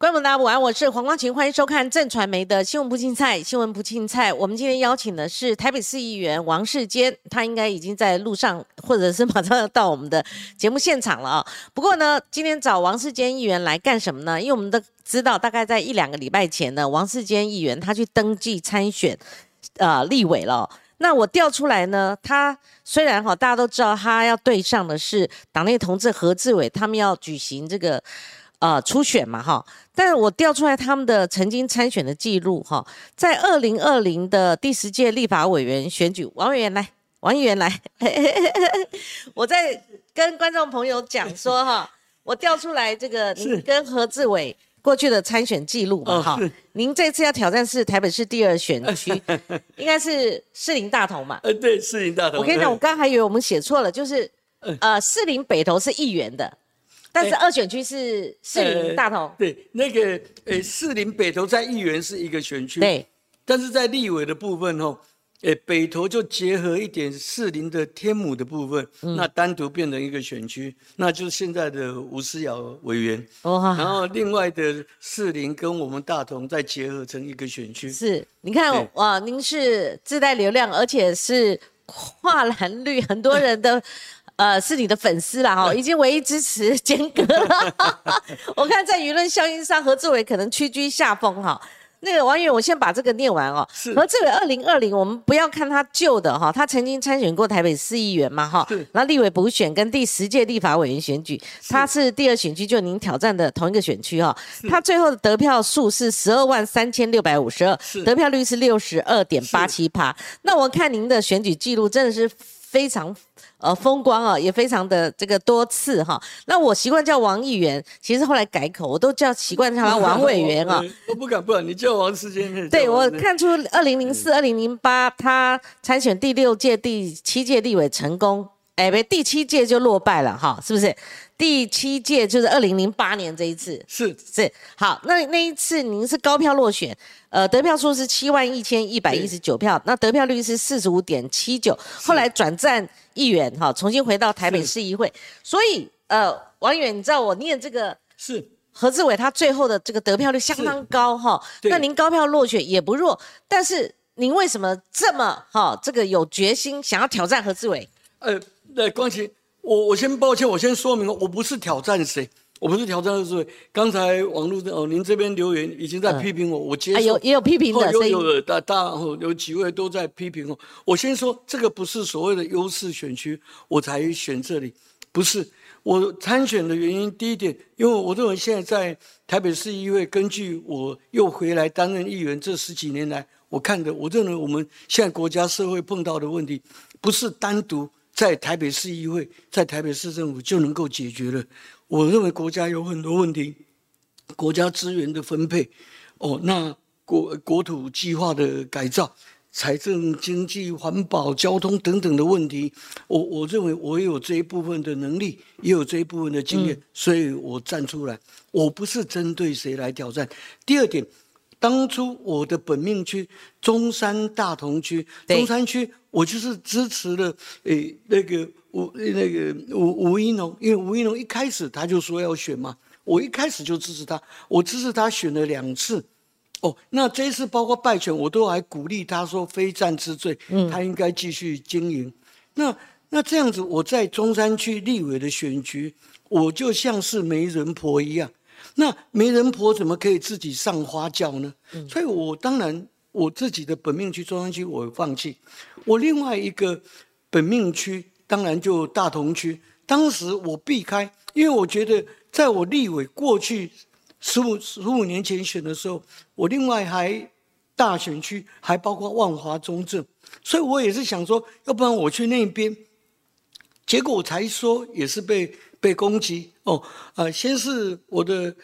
观众大家午安，我是黄光琴，欢迎收看正传媒的新闻不青菜，新闻不青菜。我们今天邀请的是台北市议员王世坚，他应该已经在路上，或者是马上要到我们的节目现场了啊。不过呢，今天找王世坚议员来干什么呢？因为我们都知道，大概在一两个礼拜前呢，王世坚议员他去登记参选，呃，立委了。那我调出来呢，他虽然哈，大家都知道他要对上的是党内同志何志伟，他们要举行这个。呃，初选嘛，哈，但是我调出来他们的曾经参选的记录，哈，在二零二零的第十届立法委员选举，王委员来，王议员来，我在跟观众朋友讲说，哈，我调出来这个您跟何志伟过去的参选记录嘛，哈，您这次要挑战是台北市第二选区，应该是士林大同嘛，呃，对，士林大同。我跟你讲，我刚还以为我们写错了，就是呃，士林北投是议员的。但是二选区是士林大同，对，那个呃士林北投在议员是一个选区，对，但是在立委的部分哦，诶北投就结合一点士林的天母的部分，那单独变成一个选区，那就是现在的吴思瑶委员，哇，然后另外的士林跟我们大同再结合成一个选区，是，你看哇，您是自带流量，而且是跨蓝绿很多人的。呃，是你的粉丝啦，哈，已经唯一支持坚哥了。我看在舆论效应上，何志伟可能屈居下风哈。那个王源，我先把这个念完哦。何志伟，二零二零，我们不要看他旧的哈，他曾经参选过台北市议员嘛哈。然后立委补选跟第十届立法委员选举，他是第二选区，就您挑战的同一个选区哈。他最后的得票数是十二万三千六百五十二，得票率是六十二点八七趴。那我看您的选举记录真的是非常。呃，风光啊，也非常的这个多次哈。那我习惯叫王议员，其实后来改口，我都叫习惯叫他王委员啊。我不敢，不敢，你叫王世坚。对，我看出二零零四、二零零八他参选第六届、第七届立委成功，哎，不，第七届就落败了哈，是不是？第七届就是二零零八年这一次，是。是。好，那那一次您是高票落选，呃，得票数是七万一千一百一十九票，那得票率是四十五点七九，后来转战。议员哈，重新回到台北市议会，所以呃，王远，你知道我念这个是。何志伟，他最后的这个得票率相当高哈，那您高票落选也不弱，但是您为什么这么哈这个有决心想要挑战何志伟？呃，那光奇，我我先抱歉，我先说明，我不是挑战谁。我不是挑战的是，刚才网络哦，您这边留言已经在批评我，我接受。有也有批评的，有有大大有几位都在批评我。我先说，这个不是所谓的优势选区，我才选这里，不是我参选的原因。第一点，因为我认为现在在台北市议会，根据我又回来担任议员这十几年来，我看的，我认为我们现在国家社会碰到的问题，不是单独在台北市议会、在台北市政府就能够解决了。我认为国家有很多问题，国家资源的分配，哦，那国国土计划的改造、财政、经济、环保、交通等等的问题，我我认为我有这一部分的能力，也有这一部分的经验，所以我站出来。我不是针对谁来挑战。第二点，当初我的本命区中山大同区，中山区，我就是支持了诶那个。吴那个吴吴一农，因为吴一农一开始他就说要选嘛，我一开始就支持他，我支持他选了两次，哦，那这一次包括败选，我都还鼓励他说非战之罪，嗯，他应该继续经营。那那这样子，我在中山区立委的选举，我就像是媒人婆一样，那媒人婆怎么可以自己上花轿呢？所以我当然我自己的本命区中山区我放弃，我另外一个本命区。当然就大同区，当时我避开，因为我觉得在我立委过去十五十五年前选的时候，我另外还大选区还包括万华中正，所以我也是想说，要不然我去那边，结果我才说也是被被攻击哦，呃，先是我的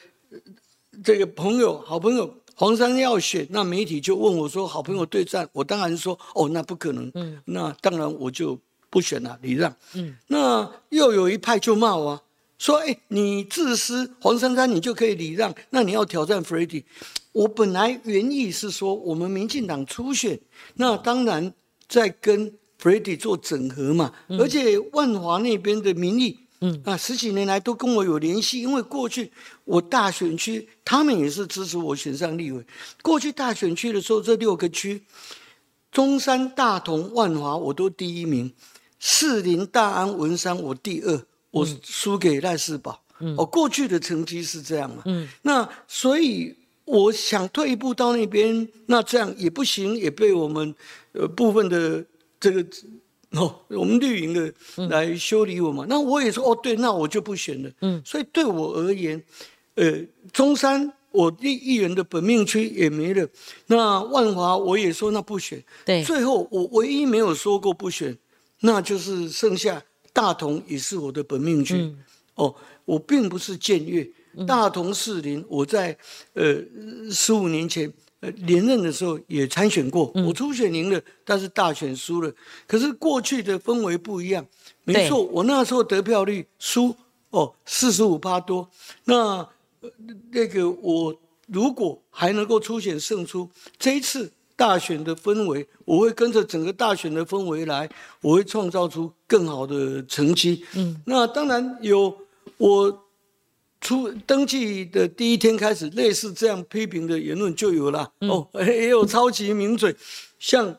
这个朋友好朋友黄山要选，那媒体就问我说好朋友对战，我当然说哦那不可能，嗯，那当然我就。不选了，礼让。嗯，那又有一派就骂我，说：“哎，你自私，黄珊珊你就可以礼让，那你要挑战 f r e d d y 我本来原意是说，我们民进党初选，那当然在跟 f r e d d y 做整合嘛。而且万华那边的民意嗯啊，十几年来都跟我有联系，因为过去我大选区他们也是支持我选上立委。过去大选区的时候，这六个区，中山、大同、万华我都第一名，士林、大安、文山我第二，我输给赖世宝。哦，过去的成绩是这样嘛？嗯，那所以我想退一步到那边，那这样也不行，也被我们呃部分的这个哦，我们绿营的来修理我嘛。那我也说哦，对，那我就不选了。嗯，所以对我而言，呃，中山我立议员的本命区也没了，那万华我也说那不选。对，最后我唯一没有说过不选，那就是剩下大同也是我的本命区。哦。我并不是僭越，大同士林，我在呃十五年前呃连任的时候也参选过，我初选赢了，但是大选输了。可是过去的氛围不一样，没错，我那时候得票率输哦四十五趴多，那那个我如果还能够初选胜出，这一次大选的氛围，我会跟着整个大选的氛围来，我会创造出更好的成绩。嗯，那当然有。我出登记的第一天开始，类似这样批评的言论就有了。哦，也有超级名嘴，像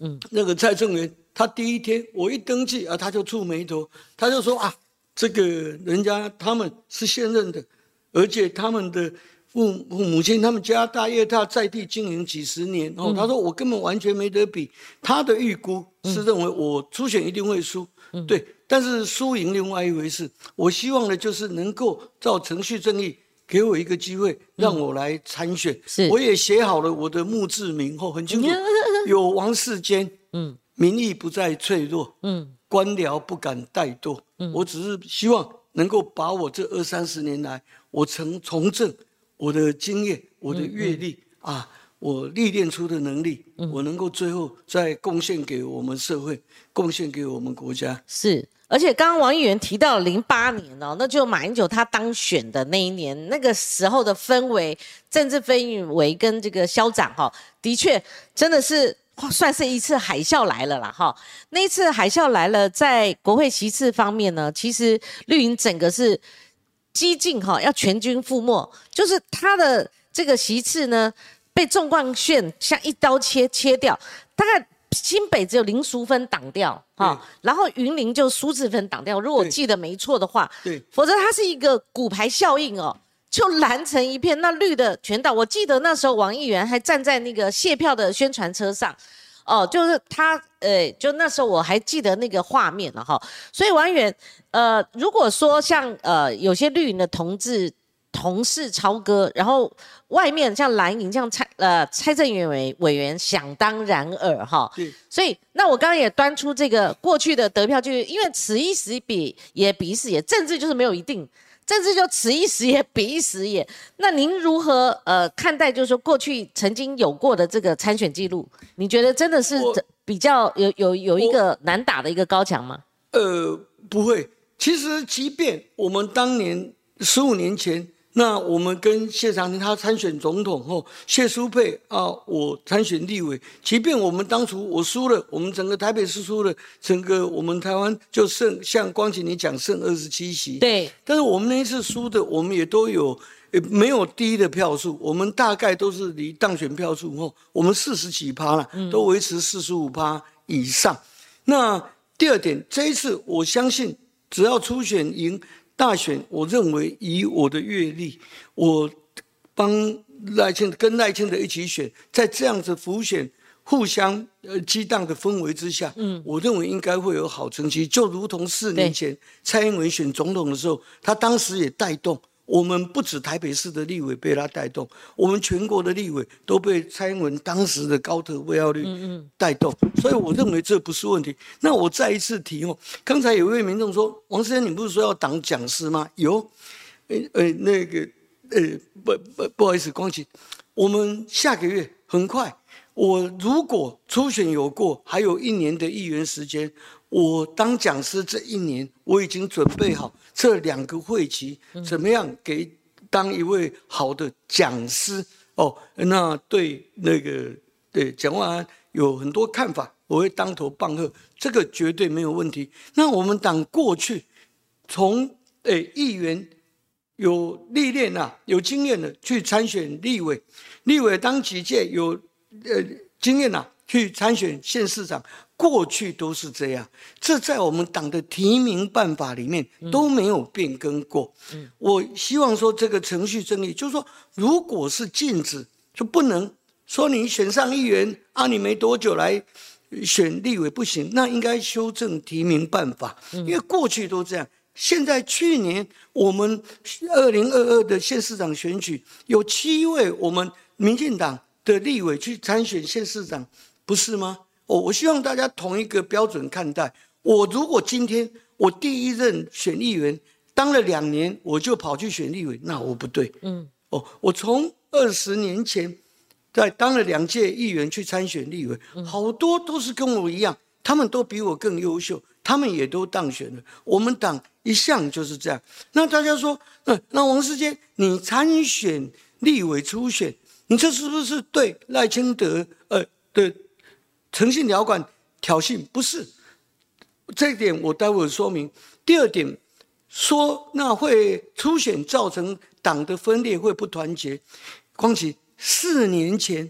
嗯。那个蔡正元，他第一天我一登记啊，他就蹙眉头，他就说啊，这个人家他们是现任的，而且他们的父父母亲他们家大业大在地经营几十年。哦，他说我根本完全没得比，他的预估是认为我初选一定会输，对。但是输赢另外一回事，我希望的就是能够照程序正义，给我一个机会，让我来参选。是，我也写好了我的墓志铭，后很清楚，有王世坚，嗯，民意不再脆弱，嗯，官僚不敢怠惰，嗯，我只是希望能够把我这二三十年来我曾从政我的经验、我的阅历啊。我历练出的能力，我能够最后再贡献给我们社会，贡献给我们国家。是，而且刚刚王议员提到零八年哦，那就马英九他当选的那一年，那个时候的氛围、政治氛围跟这个消长哈，的确真的是算是一次海啸来了啦哈。那一次海啸来了，在国会席次方面呢，其实绿营整个是激进哈，要全军覆没，就是他的这个席次呢。被纵贯线像一刀切切掉，大概新北只有林淑芬挡掉哈，然后云林就苏志芬挡掉。如果记得没错的话，对，否则它是一个骨牌效应哦，就蓝成一片，那绿的全倒。我记得那时候王议员还站在那个谢票的宣传车上，哦，就是他，呃，就那时候我还记得那个画面了哈。所以王议员，呃，如果说像呃有些绿营的同志。同事超哥，然后外面像蓝营，像蔡呃蔡正元委委员，想当然尔哈。所以那我刚刚也端出这个过去的得票，就是因为此一时彼也彼一时也，政治就是没有一定，政治就此一时也彼一时也。那您如何呃看待，就是说过去曾经有过的这个参选记录，你觉得真的是比较有有有一个难打的一个高墙吗？呃，不会。其实即便我们当年十五年前。那我们跟谢长廷他参选总统后，谢淑佩啊，我参选立委。即便我们当初我输了，我们整个台北市输了，整个我们台湾就剩像光启你讲剩二十七席。对。但是我们那一次输的，我们也都有也，没有低的票数，我们大概都是离当选票数后，我们四十几趴了，都维持四十五趴以上。那第二点，这一次我相信，只要初选赢。大选，我认为以我的阅历，我帮赖清跟赖清德一起选，在这样子浮选互相呃激荡的氛围之下，嗯，我认为应该会有好成绩，就如同四年前蔡英文选总统的时候，他当时也带动。我们不止台北市的立委被他带动，我们全国的立委都被蔡英文当时的高投位率带动，所以我认为这不是问题。那我再一次提哦，刚才有位民众说：“王先生，你不是说要当讲师吗？”有，呃呃，那个呃不不不好意思，光启，我们下个月很快，我如果初选有过，还有一年的议员时间。我当讲师这一年，我已经准备好这两个会期，怎么样给当一位好的讲师哦？那对那个对蒋万安有很多看法，我会当头棒喝，这个绝对没有问题。那我们党过去从诶议员有历练呐、有经验的去参选立委，立委当几届有呃经验呐、去参选县市长，过去都是这样，这在我们党的提名办法里面都没有变更过。我希望说这个程序正义，就是说，如果是禁止，就不能说你选上议员啊，你没多久来选立委不行，那应该修正提名办法，因为过去都这样。现在去年我们二零二二的县市长选举，有七位我们民进党的立委去参选县市长，不是吗？我我希望大家同一个标准看待。我如果今天我第一任选议员当了两年，我就跑去选立委，那我不对。嗯，哦，我从二十年前在当了两届议员去参选立委，好多都是跟我一样，他们都比我更优秀，他们也都当选了。我们党一向就是这样。那大家说，嗯，那王世坚，你参选立委初选，你这是不是对赖清德呃的诚信条款挑衅？不是，这一点我待会说明。第二点，说那会初选造成党的分裂，会不团结。光启四年前，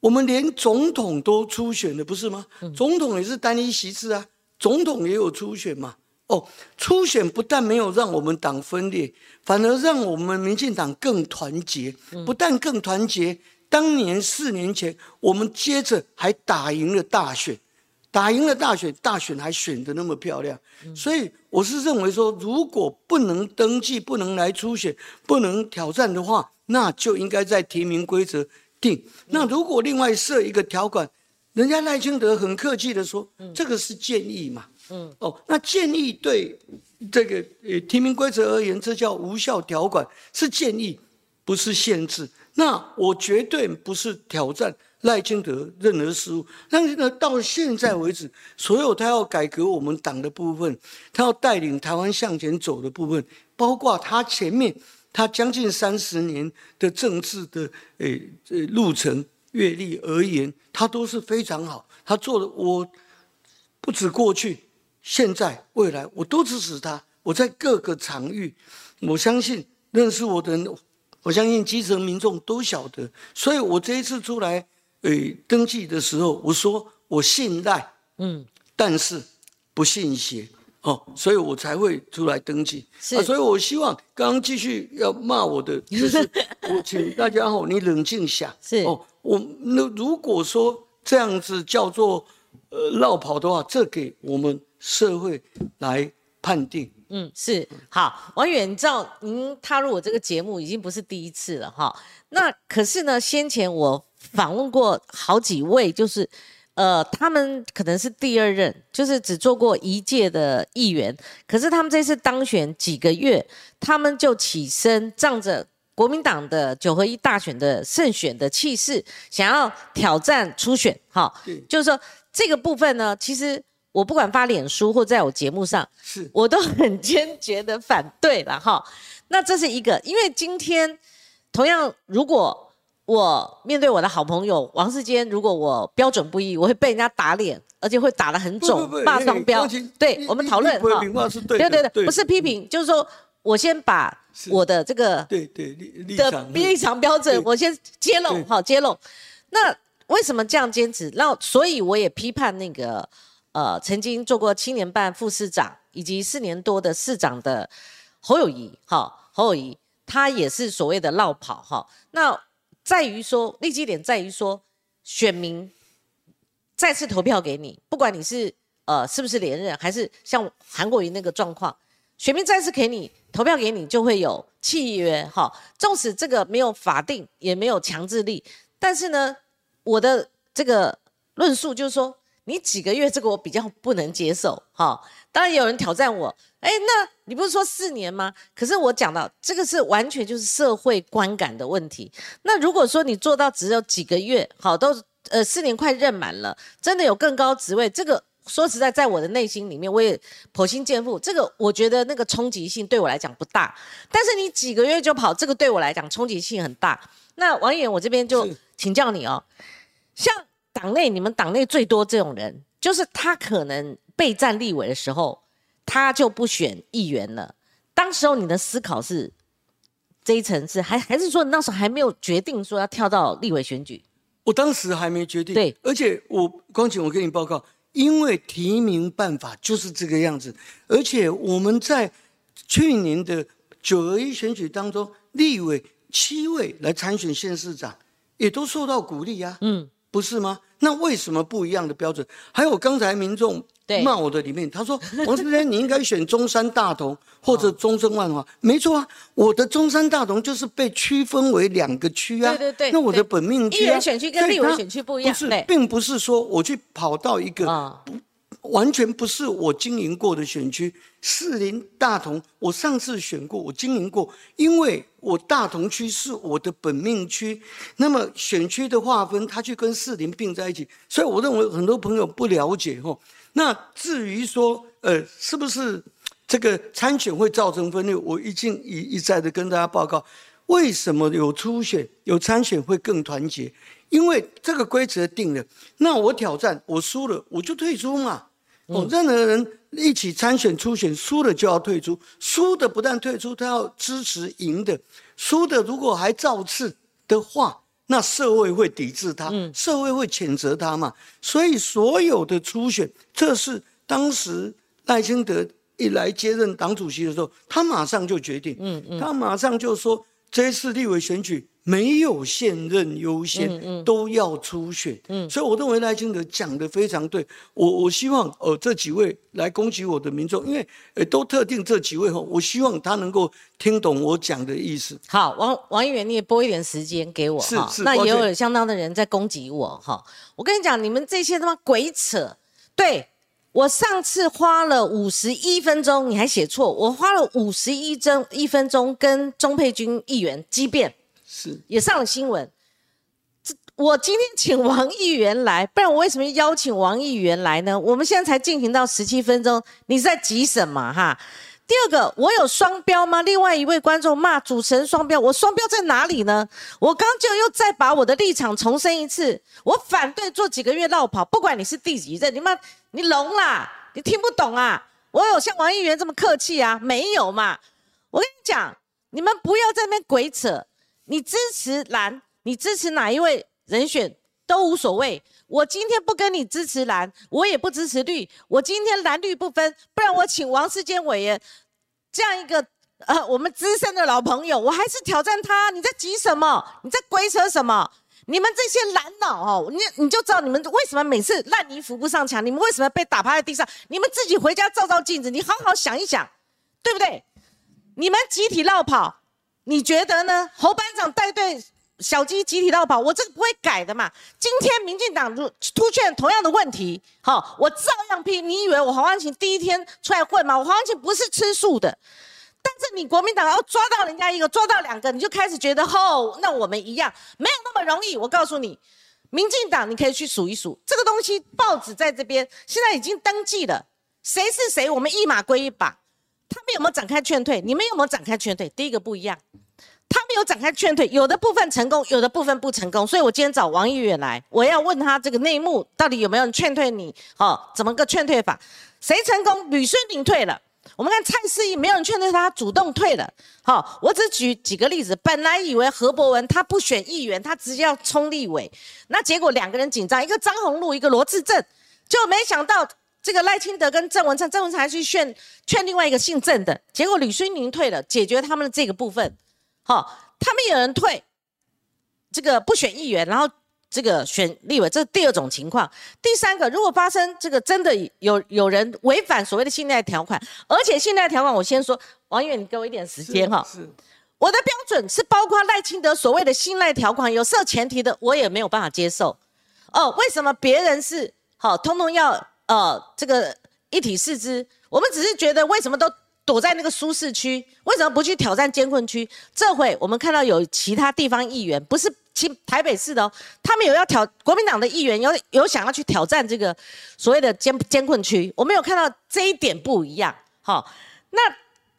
我们连总统都初选了，不是吗？总统也是单一席次啊，总统也有初选嘛。哦，初选不但没有让我们党分裂，反而让我们民进党更团结。不但更团结，当年四年前，我们接着还打赢了大选，打赢了大选，大选还选得那么漂亮。所以我是认为说，如果不能登记、不能来初选、不能挑战的话，那就应该在提名规则定。那如果另外设一个条款，人家赖清德很客气的说，这个是建议嘛。嗯，哦，那建议对这个呃提名规则而言，这叫无效条款，是建议，不是限制。那我绝对不是挑战赖清德任何事务。但是呢，到现在为止，所有他要改革我们党的部分，他要带领台湾向前走的部分，包括他前面他将近三十年的政治的诶呃路程阅历而言，他都是非常好。他做的我不止过去。现在、未来，我都支持他。我在各个场域，我相信认识我的人，我相信基层民众都晓得。所以我这一次出来，呃，登记的时候，我说我信赖，嗯，但是不信邪，哦，所以我才会出来登记。所以我希望刚刚继续要骂我的，就是 我请大家哦，你冷静下。是哦，我那如果说这样子叫做呃绕跑的话，这给我们。社会来判定，嗯，是好，王远，照您踏入我这个节目已经不是第一次了哈。那可是呢，先前我访问过好几位，就是呃，他们可能是第二任，就是只做过一届的议员，可是他们这次当选几个月，他们就起身，仗着国民党的九合一大选的胜选的气势，想要挑战初选，哈，就是说这个部分呢，其实。我不管发脸书或在我节目上，是我都很坚决的反对了哈。那这是一个，因为今天同样，如果我面对我的好朋友王世坚，如果我标准不一，我会被人家打脸，而且会打得很肿，骂双标。对，我们讨论哈。对对对，不是批评，就是说我先把我的这个对对的立场标准，我先揭露好揭露。那为什么这样坚持？那所以我也批判那个。呃，曾经做过七年半副市长以及四年多的市长的侯友谊，哈，侯友谊他也是所谓的绕跑，哈。那在于说，立基点在于说，选民再次投票给你，不管你是呃是不是连任，还是像韩国瑜那个状况，选民再次给你投票给你，就会有契约，哈。纵使这个没有法定，也没有强制力，但是呢，我的这个论述就是说。你几个月这个我比较不能接受，哈。当然有人挑战我，哎，那你不是说四年吗？可是我讲到这个是完全就是社会观感的问题。那如果说你做到只有几个月，好，都呃四年快任满了，真的有更高职位，这个说实在，在我的内心里面，我也剖心见腹。这个我觉得那个冲击性对我来讲不大，但是你几个月就跑，这个对我来讲冲击性很大。那王远，我这边就请教你哦，像。党内你们党内最多这种人，就是他可能备战立委的时候，他就不选议员了。当时候你的思考是这一层是还还是说你那时候还没有决定说要跳到立委选举？我当时还没决定。对，而且我光景，我跟你报告，因为提名办法就是这个样子，而且我们在去年的九合一选举当中，立委七位来参选县市长，也都受到鼓励呀。嗯，不是吗？那为什么不一样的标准？还有刚才民众。骂我的里面，他说 王世坚，你应该选中山大同或者中正万华。没错啊，我的中山大同就是被区分为两个区啊。对对对。那我的本命区，议员选区跟立委选区不一样。不是，并不是说我去跑到一个不完全不是我经营过的选区。士林大同，我上次选过，我经营过，因为我大同区是我的本命区。那么选区的划分，它去跟士林并在一起，所以我认为很多朋友不了解哈。那至于说，呃，是不是这个参选会造成分裂？我已经一一再的跟大家报告，为什么有初选有参选会更团结？因为这个规则定了，那我挑战，我输了我就退出嘛。哦，任何人一起参选初选，输了就要退出，输的不但退出，他要支持赢的，输的如果还造次的话。那社会会抵制他，社会会谴责他嘛？所以所有的初选，这是当时赖清德一来接任党主席的时候，他马上就决定，他马上就说这次立委选举。没有现任优先，都要初选，所以我认为赖清德讲的非常对。我我希望呃这几位来攻击我的民众，因为呃都特定这几位哈，我希望他能够听懂我讲的意思。好，王王议员，你也拨一点时间给我是是，那也有相当的人在攻击我哈。我跟你讲，你们这些他妈鬼扯！对我上次花了五十一分钟，你还写错，我花了五十一分一分钟跟钟佩君议员激辩。也上了新闻。这我今天请王议员来，不然我为什么邀请王议员来呢？我们现在才进行到十七分钟，你是在急什么哈？第二个，我有双标吗？另外一位观众骂主持人双标，我双标在哪里呢？我刚就又再把我的立场重申一次，我反对做几个月绕跑，不管你是第几任，你妈你聋啦，你听不懂啊？我有像王议员这么客气啊？没有嘛？我跟你讲，你们不要在那边鬼扯。你支持蓝，你支持哪一位人选都无所谓。我今天不跟你支持蓝，我也不支持绿。我今天蓝绿不分，不然我请王世坚委员这样一个呃我们资深的老朋友，我还是挑战他。你在急什么？你在鬼扯什么？你们这些蓝脑哦，你你就知道你们为什么每次烂泥扶不上墙？你们为什么被打趴在地上？你们自己回家照照镜子，你好好想一想，对不对？你们集体绕跑。你觉得呢？侯班长带队小鸡集体绕跑，我这个不会改的嘛。今天民进党突现同样的问题，好，我照样批。你以为我黄安琴第一天出来混吗？我黄安琴不是吃素的，但是你国民党要抓到人家一个，抓到两个，你就开始觉得吼，那我们一样没有那么容易。我告诉你，民进党你可以去数一数，这个东西报纸在这边现在已经登记了，谁是谁，我们一码归一码。他们有没有展开劝退？你们有没有展开劝退？第一个不一样，他们有展开劝退，有的部分成功，有的部分不成功。所以我今天找王议员来，我要问他这个内幕到底有没有人劝退你？哦，怎么个劝退法？谁成功？吕孙林退了。我们看蔡思义，没有人劝退他，主动退了。好，我只举几个例子。本来以为何伯文他不选议员，他直接要冲立委，那结果两个人紧张，一个张宏禄，一个罗志正，就没想到。这个赖清德跟郑文灿，郑文灿还去劝劝另外一个姓郑的，结果吕孙宁退了，解决他们的这个部分。好，他们有人退，这个不选议员，然后这个选立委，这是第二种情况。第三个，如果发生这个真的有有人违反所谓的信赖条款，而且信赖条款，我先说，王远，你给我一点时间哈。是，我的标准是包括赖清德所谓的信赖条款有设前提的，我也没有办法接受。哦，为什么别人是好，通通要？呃，这个一体四肢，我们只是觉得为什么都躲在那个舒适区，为什么不去挑战监困区？这回我们看到有其他地方议员，不是新台北市的哦，他们有要挑国民党的议员有有想要去挑战这个所谓的监监困区，我们有看到这一点不一样。好，那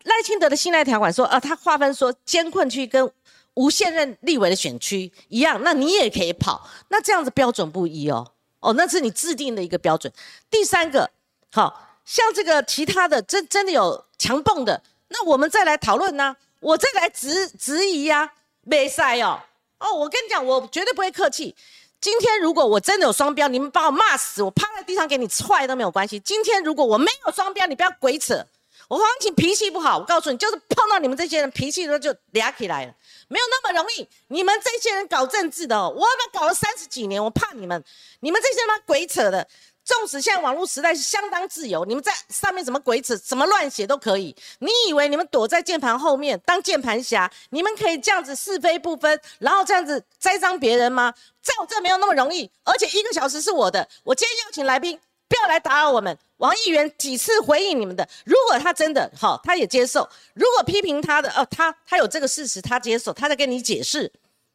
赖清德的信赖条款说，呃，他划分说监困区跟无现任立委的选区一样，那你也可以跑，那这样子标准不一哦。哦，那是你制定的一个标准。第三个，好，像这个其他的真真的有强泵的，那我们再来讨论呢，我再来质质疑呀，没塞哦，哦，我跟你讲，我绝对不会客气。今天如果我真的有双标，你们把我骂死，我趴在地上给你踹都没有关系。今天如果我没有双标，你不要鬼扯。我黄晴脾气不好，我告诉你，就是碰到你们这些人脾气都就嗲起来了，没有那么容易。你们这些人搞政治的，我他妈搞了三十几年，我怕你们，你们这些他妈鬼扯的。纵使现在网络时代是相当自由，你们在上面怎么鬼扯、怎么乱写都可以。你以为你们躲在键盘后面当键盘侠，你们可以这样子是非不分，然后这样子栽赃别人吗？在我这没有那么容易，而且一个小时是我的。我今天邀请来宾，不要来打扰我们。王议员几次回应你们的，如果他真的好，他也接受；如果批评他的，哦，他他有这个事实，他接受，他在跟你解释，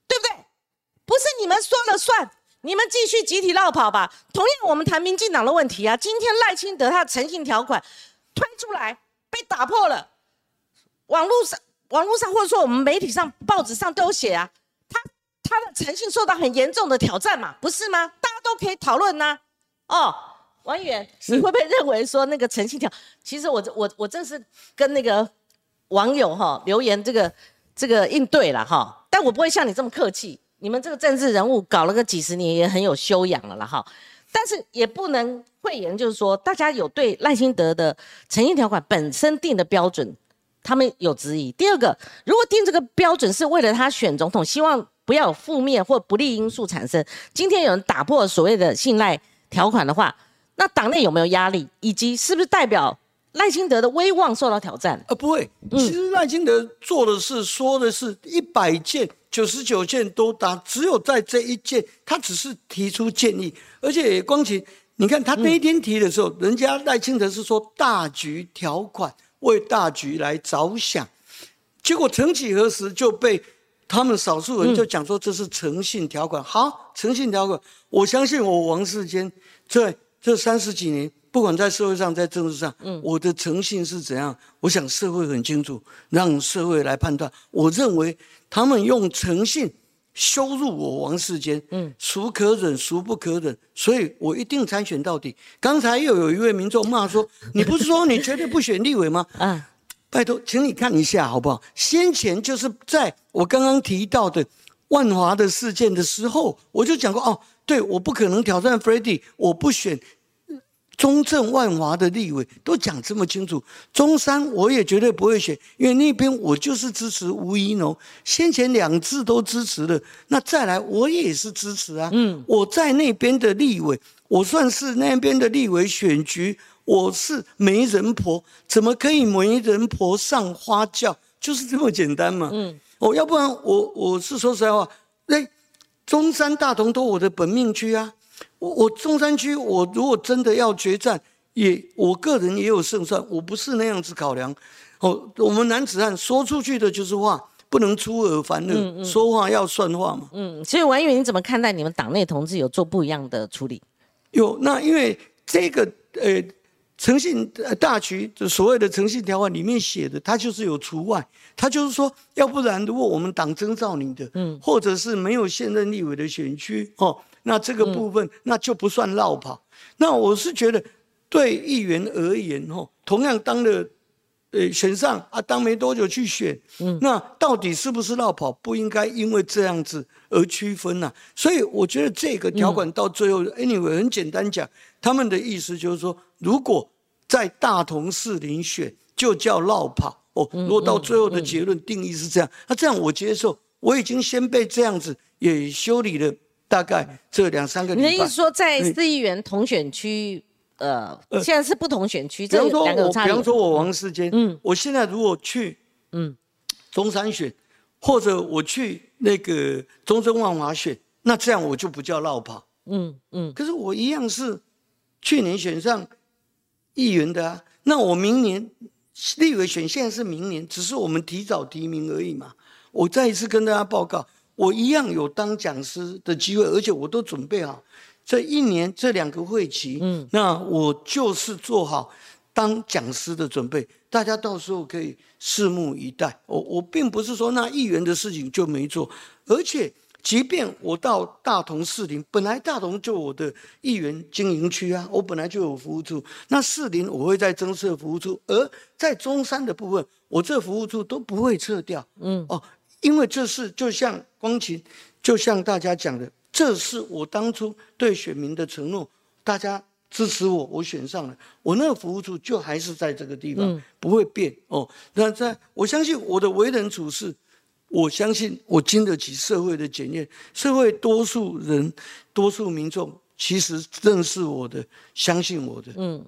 对不对？不是你们说了算。你们继续集体绕跑吧。同样，我们谈民进党的问题啊。今天赖清德他的诚信条款推出来被打破了，网络上、网络上或者说我们媒体上、报纸上都写啊。他他的诚信受到很严重的挑战嘛，不是吗？大家都可以讨论呐。哦，王议员，你会不会认为说那个诚信条？其实我我我正是跟那个网友哈留言这个这个应对了哈，但我不会像你这么客气。你们这个政治人物搞了个几十年，也很有修养了了哈，但是也不能讳言，就是说大家有对赖清德的诚信条款本身定的标准，他们有质疑。第二个，如果定这个标准是为了他选总统，希望不要有负面或不利因素产生，今天有人打破所谓的信赖条款的话，那党内有没有压力，以及是不是代表赖清德的威望受到挑战？啊，不会，其实赖清德做的是说的是一百件。九十九件都答，只有在这一件，他只是提出建议，而且光启，你看他那一天提的时候，人家赖清德是说大局条款，为大局来着想，结果曾几何时就被他们少数人就讲说这是诚信条款。好，诚信条款，我相信我王世坚在这三十几年。不管在社会上，在政治上，嗯，我的诚信是怎样？我想社会很清楚，让社会来判断。我认为他们用诚信羞辱我王世坚，嗯，孰可忍，孰不可忍，所以我一定参选到底。刚才又有一位民众骂说：“ 你不是说你绝对不选立委吗？”啊，拜托，请你看一下好不好？先前就是在我刚刚提到的万华的事件的时候，我就讲过哦，对，我不可能挑战 f r e d d y 我不选。中正万华的立委都讲这么清楚，中山我也绝对不会选，因为那边我就是支持吴怡农，先前两次都支持了，那再来我也是支持啊。嗯，我在那边的立委，我算是那边的立委选举，我是媒人婆，怎么可以媒人婆上花轿？就是这么简单嘛。嗯，哦，要不然我我是说实在话，那中山大同都我的本命区啊。我我中山区，我如果真的要决战，也我个人也有胜算，我不是那样子考量。哦，我们男子汉说出去的就是话，不能出尔反尔，说话要算话嘛。嗯，所以王议员，你怎么看待你们党内同志有做不一样的处理？有，那因为这个呃诚信大局，就所谓的诚信条款里面写的，它就是有除外，它就是说，要不然如果我们党征召你的，嗯，或者是没有现任立委的选区，哦。那这个部分那就不算绕跑。那我是觉得，对议员而言，哦，同样当了，呃，选上啊，当没多久去选，嗯，那到底是不是绕跑，不应该因为这样子而区分呐。所以我觉得这个条款到最后，anyway，很简单讲，他们的意思就是说，如果在大同市林选，就叫绕跑哦。如果到最后的结论定义是这样，那这样我接受。我已经先被这样子也修理了。大概这两三个你的意思说，在四议员同选区，呃，现在是不同选区，这两个差比方说，我王世坚，嗯，我现在如果去，嗯，中山选，或者我去那个中正万华选，那这样我就不叫绕跑，嗯嗯。可是我一样是去年选上议员的啊，那我明年立委选现在是明年，只是我们提早提名而已嘛。我再一次跟大家报告。我一样有当讲师的机会，而且我都准备好这一年这两个会期，嗯，那我就是做好当讲师的准备，大家到时候可以拭目以待。我我并不是说那议员的事情就没做，而且即便我到大同士林，本来大同就我的议员经营区啊，我本来就有服务处。那士林我会在增设服务处，而在中山的部分，我这服务处都不会撤掉。嗯，哦，因为这是就像光琴，就像大家讲的，这是我当初对选民的承诺，大家支持我，我选上了，我那个服务处就还是在这个地方，不会变。哦，那在我相信我的为人处事。我相信我经得起社会的检验，社会多数人、多数民众其实认识我的，相信我的。嗯，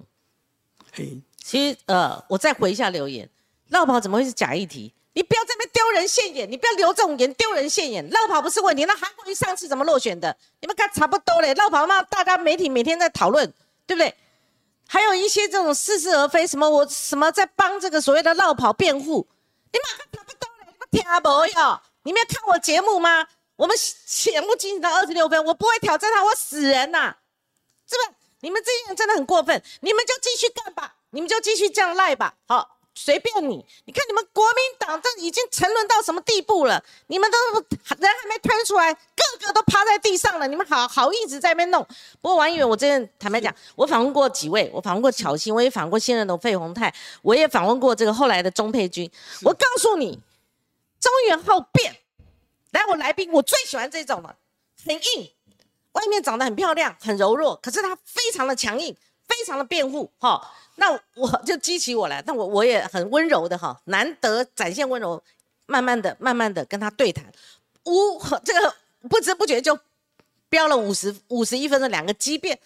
嘿，其实呃，我再回一下留言，绕跑怎么会是假议题？你不要在那边丢人现眼，你不要留这种言丢人现眼。绕跑不是问题，那韩国瑜上次怎么落选的？你们看差不多嘞，绕跑嘛，大家媒体每天在讨论，对不对？还有一些这种似是而非，什么我什么在帮这个所谓的绕跑辩护，你们看差不多。听不哟？你没有看我节目吗？我们节目进行到二十六分，我不会挑战他，我死人呐！是不是？你们这些人真的很过分，你们就继续干吧，你们就继续这样赖吧，好。随便你，你看你们国民党这已经沉沦到什么地步了？你们都人还没推出来，个个都趴在地上了。你们好好一直在那边弄。不过王议员，我真的坦白讲，我访问过几位，我访问过巧心，我也访问过现任的费鸿泰，我也访问过这个后来的钟佩君。我告诉你，中原好变，来我来宾，我最喜欢这种了，很硬，外面长得很漂亮，很柔弱，可是他非常的强硬。非常的辩护哈，那我就激起我来，那我我也很温柔的哈，难得展现温柔，慢慢的、慢慢的跟他对谈，无这个不知不觉就标了五十五十一分的两个激辩，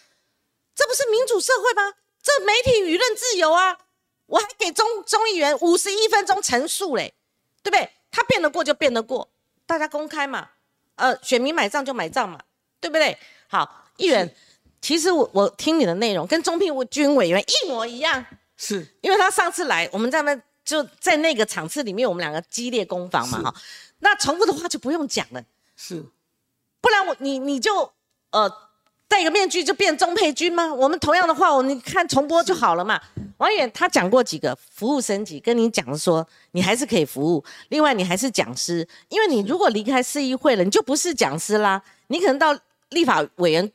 这不是民主社会吗？这媒体舆论自由啊，我还给中中议员五十一分钟陈述嘞，对不对？他辩得过就辩得过，大家公开嘛，呃，选民买账就买账嘛，对不对？好，议员。其实我我听你的内容跟中聘军委员一模一样，是因为他上次来，我们在那就在那个场次里面，我们两个激烈攻防嘛哈。那重复的话就不用讲了，是，不然我你你就呃戴个面具就变钟佩君吗？我们同样的话，我你看重播就好了嘛。王远他讲过几个服务升级，跟你讲说你还是可以服务，另外你还是讲师，因为你如果离开市议会了，你就不是讲师啦，你可能到立法委员。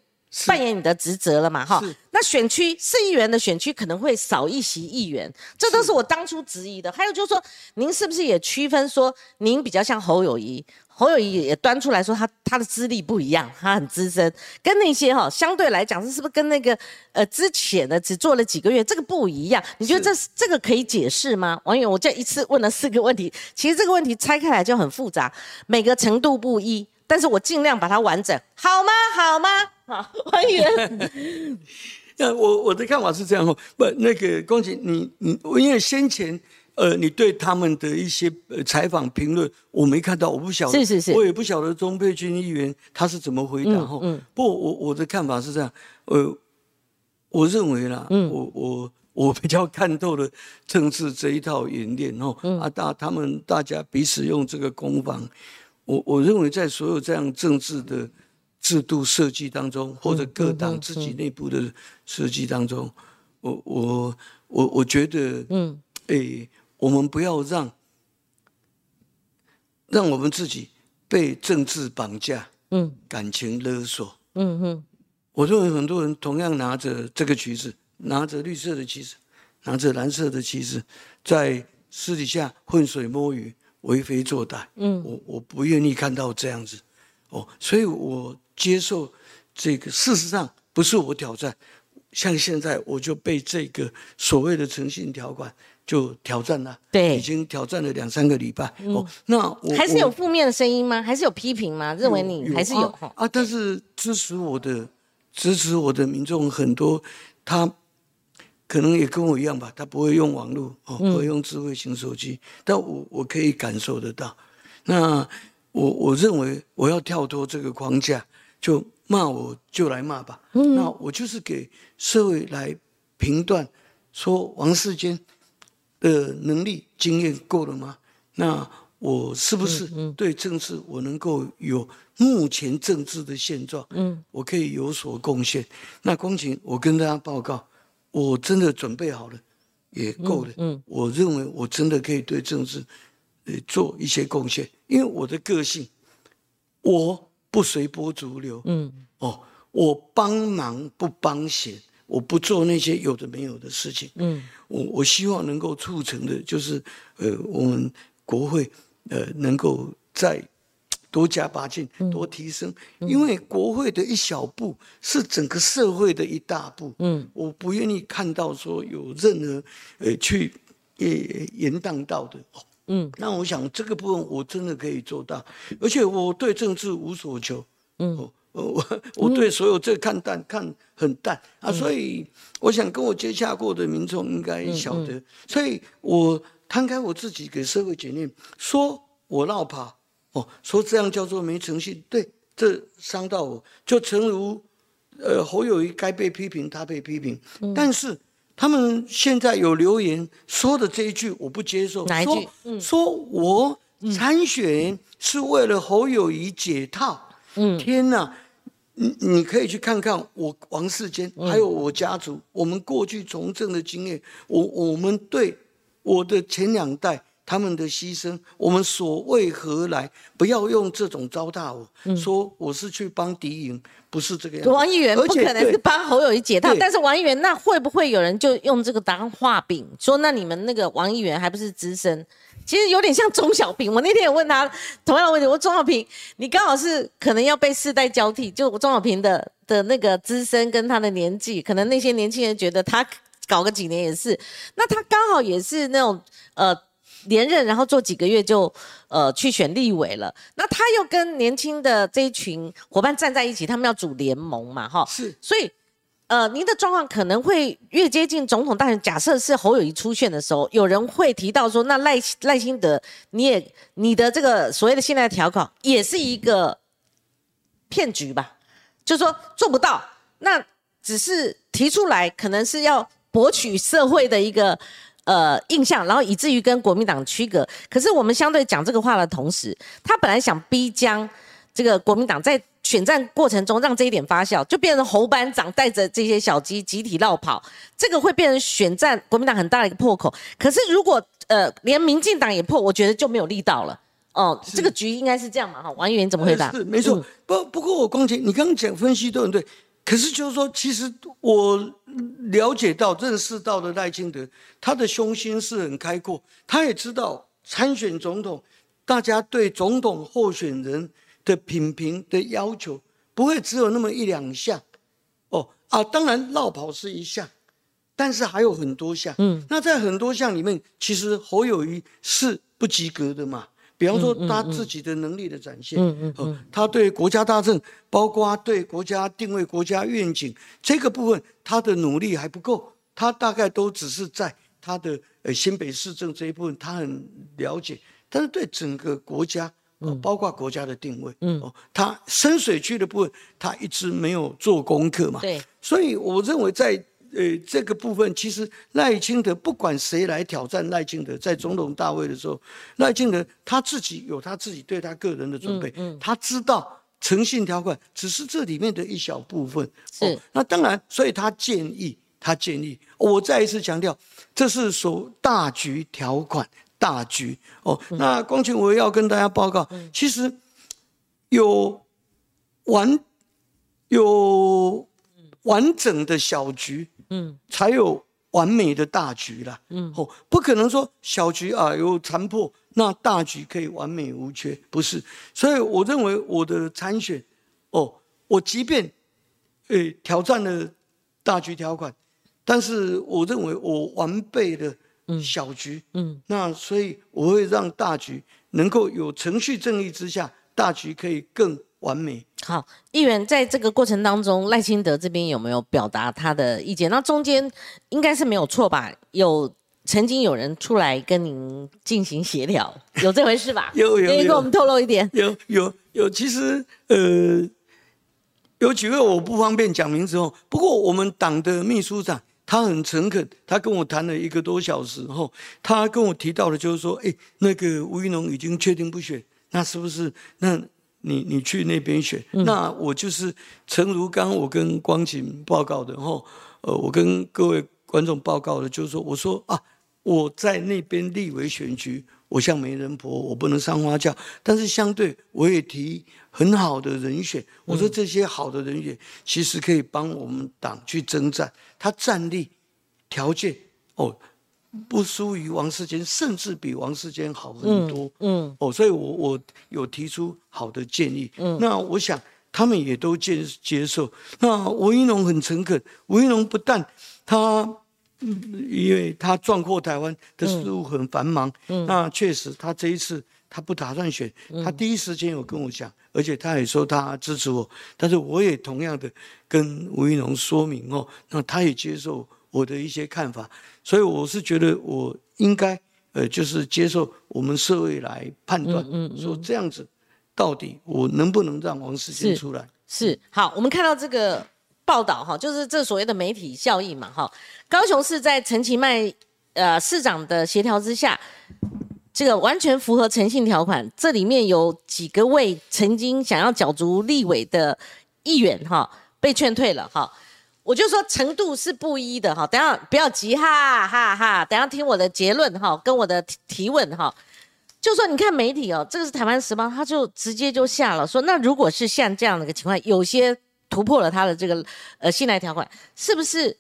扮演你的职责了嘛？哈，那选区市议员的选区可能会少一席议员，这都是我当初质疑的。还有就是说，您是不是也区分说，您比较像侯友谊？侯友谊也端出来说，他他的资历不一样，他很资深，跟那些哈相对来讲，这是不是跟那个呃之前的只做了几个月这个不一样？你觉得这这个可以解释吗？王远，我这一次问了四个问题，其实这个问题拆开来就很复杂，每个程度不一。但是我尽量把它完整，好吗？好吗？好，欢迎。那我我的看法是这样哦，不，那个光景，你你，因为先前呃，你对他们的一些呃采访评论，我没看到，我不晓得，是是是，我也不晓得钟佩君议员他是怎么回答哈。嗯。不，我我的看法是这样，呃，我认为啦，嗯，我我我比较看透了政治这一套演练哦，啊大他们大家彼此用这个攻防。我我认为，在所有这样政治的制度设计当中，或者各党自己内部的设计当中，我我我我觉得，嗯，哎，我们不要让让我们自己被政治绑架，嗯，感情勒索，嗯哼。我认为很多人同样拿着这个旗帜，拿着绿色的旗帜，拿着蓝色的旗帜，在私底下浑水摸鱼。为非作歹，嗯，我我不愿意看到这样子，哦，所以我接受这个。事实上，不是我挑战，像现在我就被这个所谓的诚信条款就挑战了，对，已经挑战了两三个礼拜。哦，那我还是有负面的声音吗？还是有批评吗？认为你还是有啊？但是支持我的支持我的民众很多，他。可能也跟我一样吧，他不会用网络哦，不会用智慧型手机，但我我可以感受得到。那我我认为我要跳脱这个框架，就骂我就来骂吧。那我就是给社会来评断，说王世坚的能力经验够了吗？那我是不是对政治我能够有目前政治的现状，嗯，我可以有所贡献？那光晴，我跟大家报告。我真的准备好了，也够了。嗯，我认为我真的可以对政治，呃，做一些贡献。因为我的个性，我不随波逐流，嗯，哦，我帮忙不帮闲，我不做那些有的没有的事情，嗯，我我希望能够促成的就是，呃，我们国会，呃，能够在。多加把劲，多提升，因为国会的一小步是整个社会的一大步。嗯，我不愿意看到说有任何呃去呃延宕到的。嗯，那我想这个部分我真的可以做到，而且我对政治无所求。嗯，我我对所有这看淡看很淡啊，所以我想跟我接洽过的民众应该晓得，所以我摊开我自己给社会检验，说我闹跑。哦，说这样叫做没诚信，对，这伤到我。就诚如，呃，侯友谊该被批评，他被批评，但是他们现在有留言说的这一句，我不接受。哪一句？说我参选是为了侯友谊解套。嗯，天哪，你你可以去看看我王世坚，还有我家族，我们过去从政的经验，我我们对我的前两代。他们的牺牲，我们所为何来？不要用这种糟蹋我，说我是去帮敌营，不是这个样子。王议员不可能是帮侯友谊解套，但是王议员，那会不会有人就用这个当画饼，说那你们那个王议员还不是资深？其实有点像钟小平。我那天也问他同样的问题，我说钟小平，你刚好是可能要被世代交替，就钟小平的的那个资深跟他的年纪，可能那些年轻人觉得他搞个几年也是，那他刚好也是那种呃。连任，然后做几个月就，呃，去选立委了。那他又跟年轻的这一群伙伴站在一起，他们要组联盟嘛，哈。是。所以，呃，您的状况可能会越接近总统大选。假设是侯友谊出现的时候，有人会提到说，那赖赖清德，你也你的这个所谓的现在调考也是一个骗局吧？就说做不到，那只是提出来，可能是要博取社会的一个。呃，印象，然后以至于跟国民党区隔。可是我们相对讲这个话的同时，他本来想逼将这个国民党在选战过程中让这一点发酵，就变成侯班长带着这些小鸡集体绕跑，这个会变成选战国民党很大的一个破口。可是如果呃连民进党也破，我觉得就没有力道了。哦，这个局应该是这样嘛？哈，王议员怎么回答？是没错。不不过我光姐，你刚刚讲分析都很对。可是就是说，其实我了解到、认识到的赖清德，他的胸心是很开阔。他也知道参选总统，大家对总统候选人的品评的要求不会只有那么一两项。哦啊，当然绕跑是一项，但是还有很多项。嗯，那在很多项里面，其实侯友谊是不及格的嘛。比方说他自己的能力的展现，嗯嗯，他对国家大政，包括对国家定位、国家愿景这个部分，他的努力还不够。他大概都只是在他的呃新北市政这一部分，他很了解，但是对整个国家，哦，包括国家的定位，嗯，哦，他深水区的部分，他一直没有做功课嘛，对，所以我认为在。呃，这个部分其实赖清德不管谁来挑战赖清德，在总统大会的时候，赖清德他自己有他自己对他个人的准备，他知道诚信条款只是这里面的一小部分。是，那当然，所以他建议，他建议，我再一次强调，这是属大局条款，大局哦。那光前我要跟大家报告，其实有完有完整的小局。嗯，才有完美的大局啦。嗯，哦，不可能说小局啊有残破，那大局可以完美无缺，不是。所以我认为我的参选，哦，我即便，诶挑战了大局条款，但是我认为我完备的小局，嗯，那所以我会让大局能够有程序正义之下，大局可以更。完美好，议员在这个过程当中，赖清德这边有没有表达他的意见？那中间应该是没有错吧？有曾经有人出来跟您进行协调，有这回事吧？有 有有，跟我们透露一点。有有有，其实呃，有几位我不方便讲名字哦。不过我们党的秘书长他很诚恳，他跟我谈了一个多小时后，他跟我提到的就是说，哎，那个吴一农已经确定不选，那是不是那？你你去那边选，那我就是诚如刚我跟光景报告的，吼，呃，我跟各位观众报告的，就是说，我说啊，我在那边立委选举，我像媒人婆，我不能上花轿，但是相对我也提很好的人选。我说这些好的人选，其实可以帮我们党去征战。他战力条件哦，不输于王世坚，甚至比王世坚好很多。嗯，哦，所以我我有提出好的建议。嗯，那我想他们也都接接受。那吴一农很诚恳，吴一农不但他。嗯，因为他壮阔台湾的事务很繁忙，嗯，那确实他这一次他不打算选，他第一时间有跟我讲，而且他也说他支持我，但是我也同样的跟吴一农说明哦，那他也接受我的一些看法，所以我是觉得我应该呃，就是接受我们社会来判断，嗯，说这样子到底我能不能让王世坚出来？是好，我们看到这个。报道哈，就是这所谓的媒体效应嘛哈。高雄市在陈其迈呃市长的协调之下，这个完全符合诚信条款。这里面有几个位曾经想要角逐立委的议员哈，被劝退了哈。我就说程度是不一的哈。等下不要急哈哈哈，等下听我的结论哈，跟我的提问哈。就说你看媒体哦，这个是台湾时报，他就直接就下了说，那如果是像这样的一个情况，有些。突破了他的这个呃信赖条款，是不是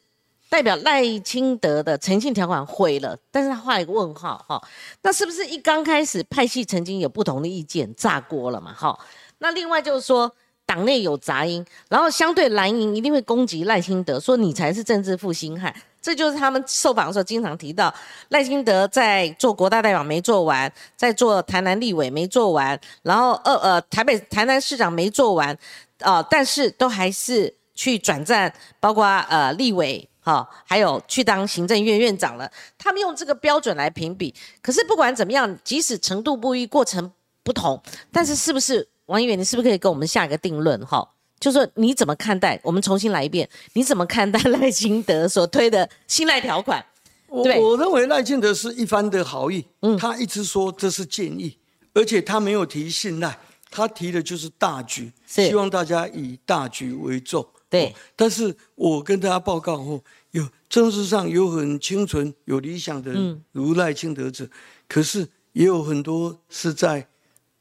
代表赖清德的诚信条款毁了？但是他画一个问号哈，那是不是一刚开始派系曾经有不同的意见炸锅了嘛？哈，那另外就是说党内有杂音，然后相对蓝营一定会攻击赖清德，说你才是政治负心汉，这就是他们受访的时候经常提到赖清德在做国大代表没做完，在做台南立委没做完，然后二呃台北台南市长没做完。啊，但是都还是去转战，包括呃立委哈，还有去当行政院院长了。他们用这个标准来评比。可是不管怎么样，即使程度不一，过程不同，但是是不是王议员，你是不是可以跟我们下一个定论哈？就说你怎么看待？我们重新来一遍，你怎么看待赖清德所推的信赖条款？我我认为赖清德是一番的好意，嗯，他一直说这是建议，而且他没有提信赖。他提的就是大局，希望大家以大局为重。对，但是我跟大家报告后，有政治上有很清纯、有理想的如赖清德者，可是也有很多是在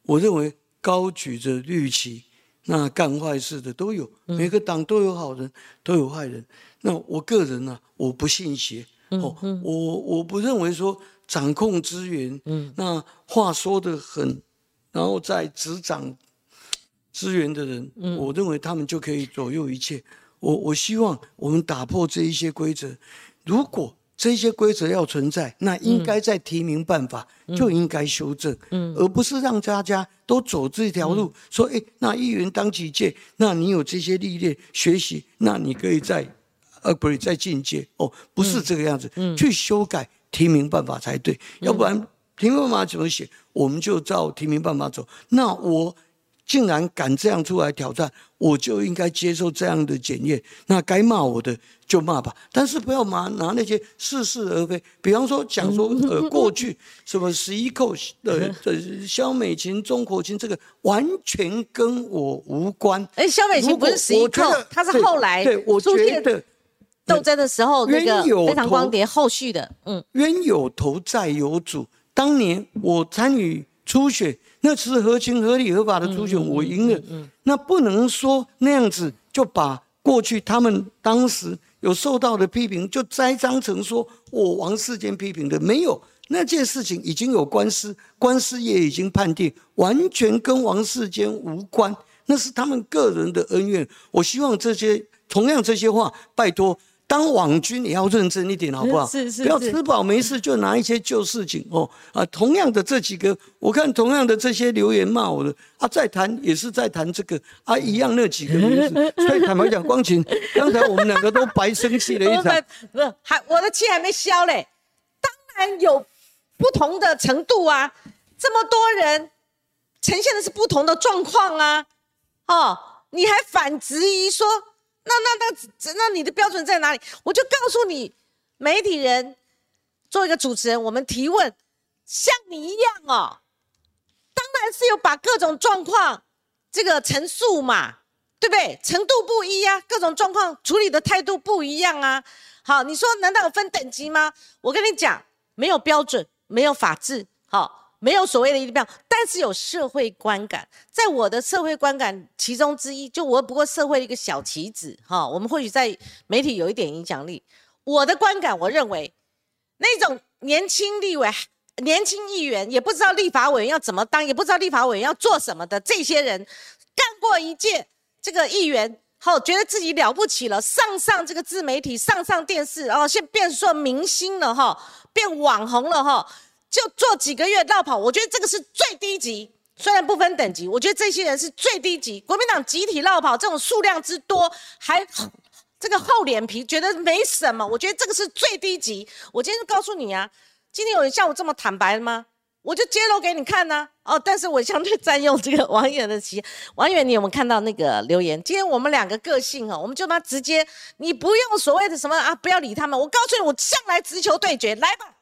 我认为高举着绿旗，那干坏事的都有。每个党都有好人，都有坏人。那我个人呢，我不信邪。哦，我我不认为说掌控资源，嗯，那话说的很。然后在执掌资源的人，我认为他们就可以左右一切。我我希望我们打破这一些规则。如果这些规则要存在，那应该在提名办法就应该修正，而不是让大家都走这条路。说，哎，那议员当几届，那你有这些历练学习，那你可以在呃，不是在进阶哦，不是这个样子，去修改提名办法才对，要不然。提名办法怎么写，我们就照提名办法走。那我竟然敢这样出来挑战，我就应该接受这样的检验。那该骂我的就骂吧，但是不要拿拿那些似是而非。比方说讲说呃 过去什么十一扣的呃肖美琴、钟国清，这个完全跟我无关。哎，肖美琴不是十一扣，他是后来对我觉得斗争的时候那个非常光碟后续的，嗯，冤有头债有主。当年我参与初选，那是合情合理合法的初选，我赢了。那不能说那样子就把过去他们当时有受到的批评，就栽赃成说我王世坚批评的没有那件事情已经有官司，官司也已经判定，完全跟王世坚无关，那是他们个人的恩怨。我希望这些同样这些话，拜托。当网军也要认真一点，好不好？是是，不要吃饱没事就拿一些旧事情哦啊！同样的这几个，我看同样的这些留言骂我的啊，在谈也是在谈这个啊，一样那几个名字。所以坦白讲，光晴刚才我们两个都白生气了一场。不是，还我的气还没消嘞。当然有不同的程度啊，这么多人呈现的是不同的状况啊。哦，你还反质疑说？那那那那你的标准在哪里？我就告诉你，媒体人做一个主持人，我们提问像你一样哦，当然是有把各种状况这个陈述嘛，对不对？程度不一呀，各种状况处理的态度不一样啊。好，你说难道有分等级吗？我跟你讲，没有标准，没有法治，好，没有所谓的一定标，但是有社会观感。在我的社会观感其中之一，就我不过社会的一个小棋子，哈，我们或许在媒体有一点影响力。我的观感，我认为那种年轻立委、年轻议员也不知道立法委员要怎么当，也不知道立法委员要做什么的这些人，干过一届这个议员。好，觉得自己了不起了，上上这个自媒体，上上电视，哦，现变做明星了哈，变网红了哈，就做几个月绕跑，我觉得这个是最低级，虽然不分等级，我觉得这些人是最低级。国民党集体绕跑这种数量之多，还这个厚脸皮，觉得没什么，我觉得这个是最低级。我今天就告诉你啊，今天有人像我这么坦白的吗？我就揭露给你看呢，哦，但是我相对占用这个网友的席。网友，你有没有看到那个留言？今天我们两个个性哦，我们就把直接，你不用所谓的什么啊，不要理他们。我告诉你，我向来直球对决，来吧，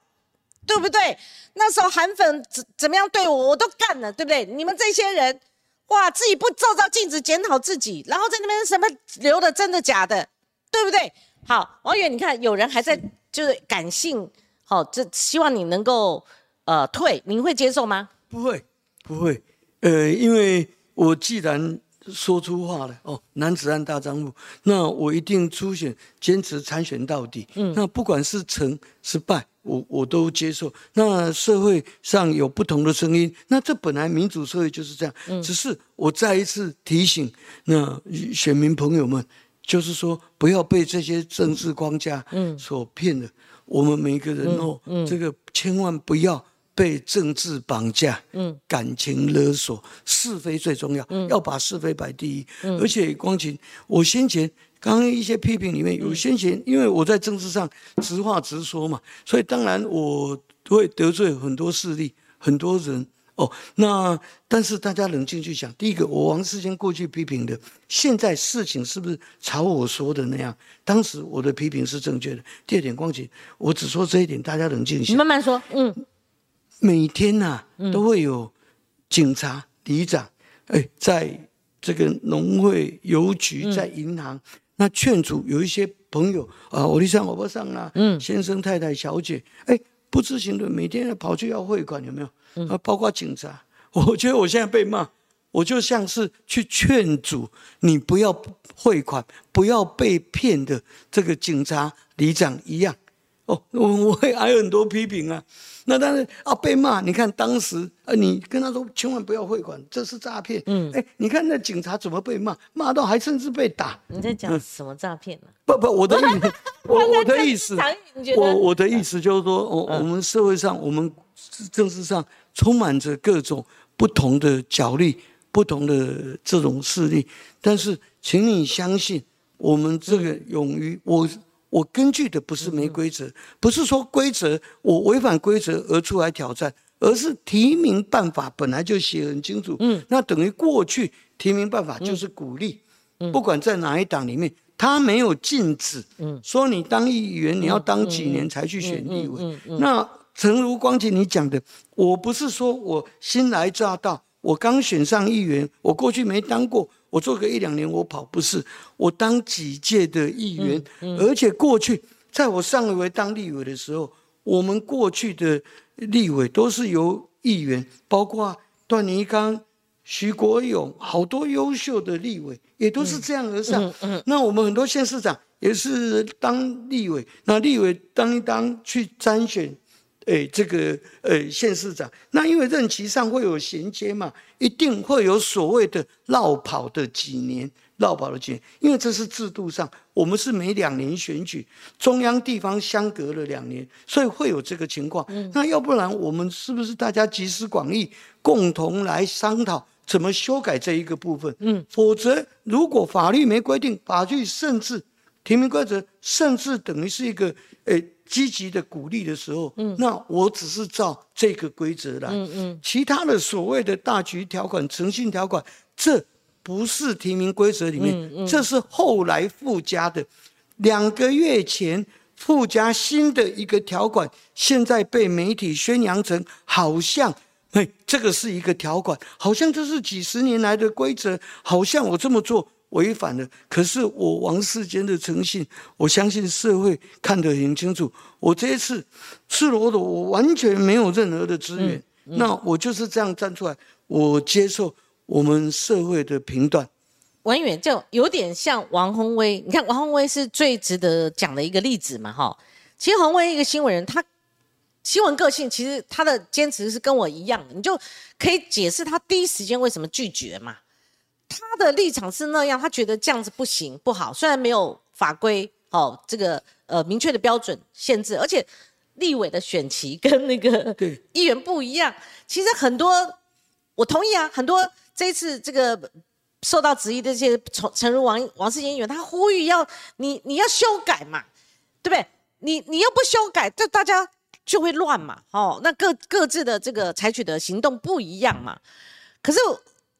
对不对？那时候韩粉怎怎么样对我，我都干了，对不对？你们这些人，哇，自己不照照镜子检讨自己，然后在那边什么留的真的假的，对不对？好，王远，你看有人还在就是感性，好，这希望你能够。呃，退，您会接受吗？不会，不会。呃，因为我既然说出话了，哦，男子汉大丈夫，那我一定出选，坚持参选到底。嗯，那不管是成是败，我我都接受。那社会上有不同的声音，那这本来民主社会就是这样。嗯，只是我再一次提醒那选民朋友们，就是说不要被这些政治框架嗯所骗了。我们每个人哦，这个千万不要。被政治绑架，嗯，感情勒索，是非最重要，嗯，要把是非摆第一，嗯，而且光晴，我先前刚刚一些批评里面有先前，因为我在政治上直话直说嘛，所以当然我会得罪很多势力，很多人哦。那但是大家冷静去想，第一个，我王世坚过去批评的，现在事情是不是朝我说的那样？当时我的批评是正确的。第二点，光姐，我只说这一点，大家冷静一下，你慢慢说，嗯。每天呐，都会有警察、里长，哎，在这个农会、邮局、在银行，那劝阻有一些朋友啊，我的上我不上啊，嗯，先生、太太、小姐，哎，不知情的，每天跑去要汇款，有没有？啊，包括警察，我觉得我现在被骂，我就像是去劝阻你不要汇款、不要被骗的这个警察、里长一样。哦，我我会挨很多批评啊。那但是啊，被骂。你看当时，啊，你跟他说千万不要汇款，这是诈骗。嗯，哎，你看那警察怎么被骂，骂到还甚至被打。你在讲什么诈骗呢？不不，我的意思，我我的意思，我我的意思就是说，我我们社会上，我们政治上充满着各种不同的角力，不同的这种势力。但是，请你相信，我们这个勇于我。我根据的不是没规则，不是说规则我违反规则而出来挑战，而是提名办法本来就写很清楚。嗯，那等于过去提名办法就是鼓励，不管在哪一党里面，他没有禁止，嗯，说你当议员你要当几年才去选立委。那诚如光景你讲的，我不是说我新来乍到，我刚选上议员，我过去没当过。我做个一两年，我跑不是我当几届的议员，而且过去在我上一回当立委的时候，我们过去的立委都是由议员，包括段尼刚、徐国勇，好多优秀的立委也都是这样而上。那我们很多县市长也是当立委，那立委当一当去参选。哎，这个呃，县市长，那因为任期上会有衔接嘛，一定会有所谓的绕跑的几年，绕跑的几年，因为这是制度上，我们是每两年选举，中央地方相隔了两年，所以会有这个情况。那要不然我们是不是大家集思广益，共同来商讨怎么修改这一个部分？嗯，否则如果法律没规定，法律甚至提名规则，甚至等于是一个诶。积极的鼓励的时候，嗯，那我只是照这个规则来，嗯嗯，其他的所谓的大局条款、诚信条款，这不是提名规则里面，这是后来附加的。两个月前附加新的一个条款，现在被媒体宣扬成好像，嘿，这个是一个条款，好像这是几十年来的规则，好像我这么做违反了。可是我王世坚的诚信，我相信社会看得很清楚。我这一次赤裸裸，我完全没有任何的资源，那我就是这样站出来，我接受我们社会的评断。文远就有点像王宏威，你看王宏威是最值得讲的一个例子嘛，哈。其实宏威一个新闻人，他新闻个性其实他的坚持是跟我一样的，你就可以解释他第一时间为什么拒绝嘛。他的立场是那样，他觉得这样子不行不好，虽然没有法规哦这个呃明确的标准限制，而且立委的选期跟那个议员不一样。其实很多我同意啊，很多这次这个。受到质疑的这些，陈陈如王王世坚议员，他呼吁要你你要修改嘛，对不对？你你又不修改，这大家就会乱嘛，哦，那各各自的这个采取的行动不一样嘛。可是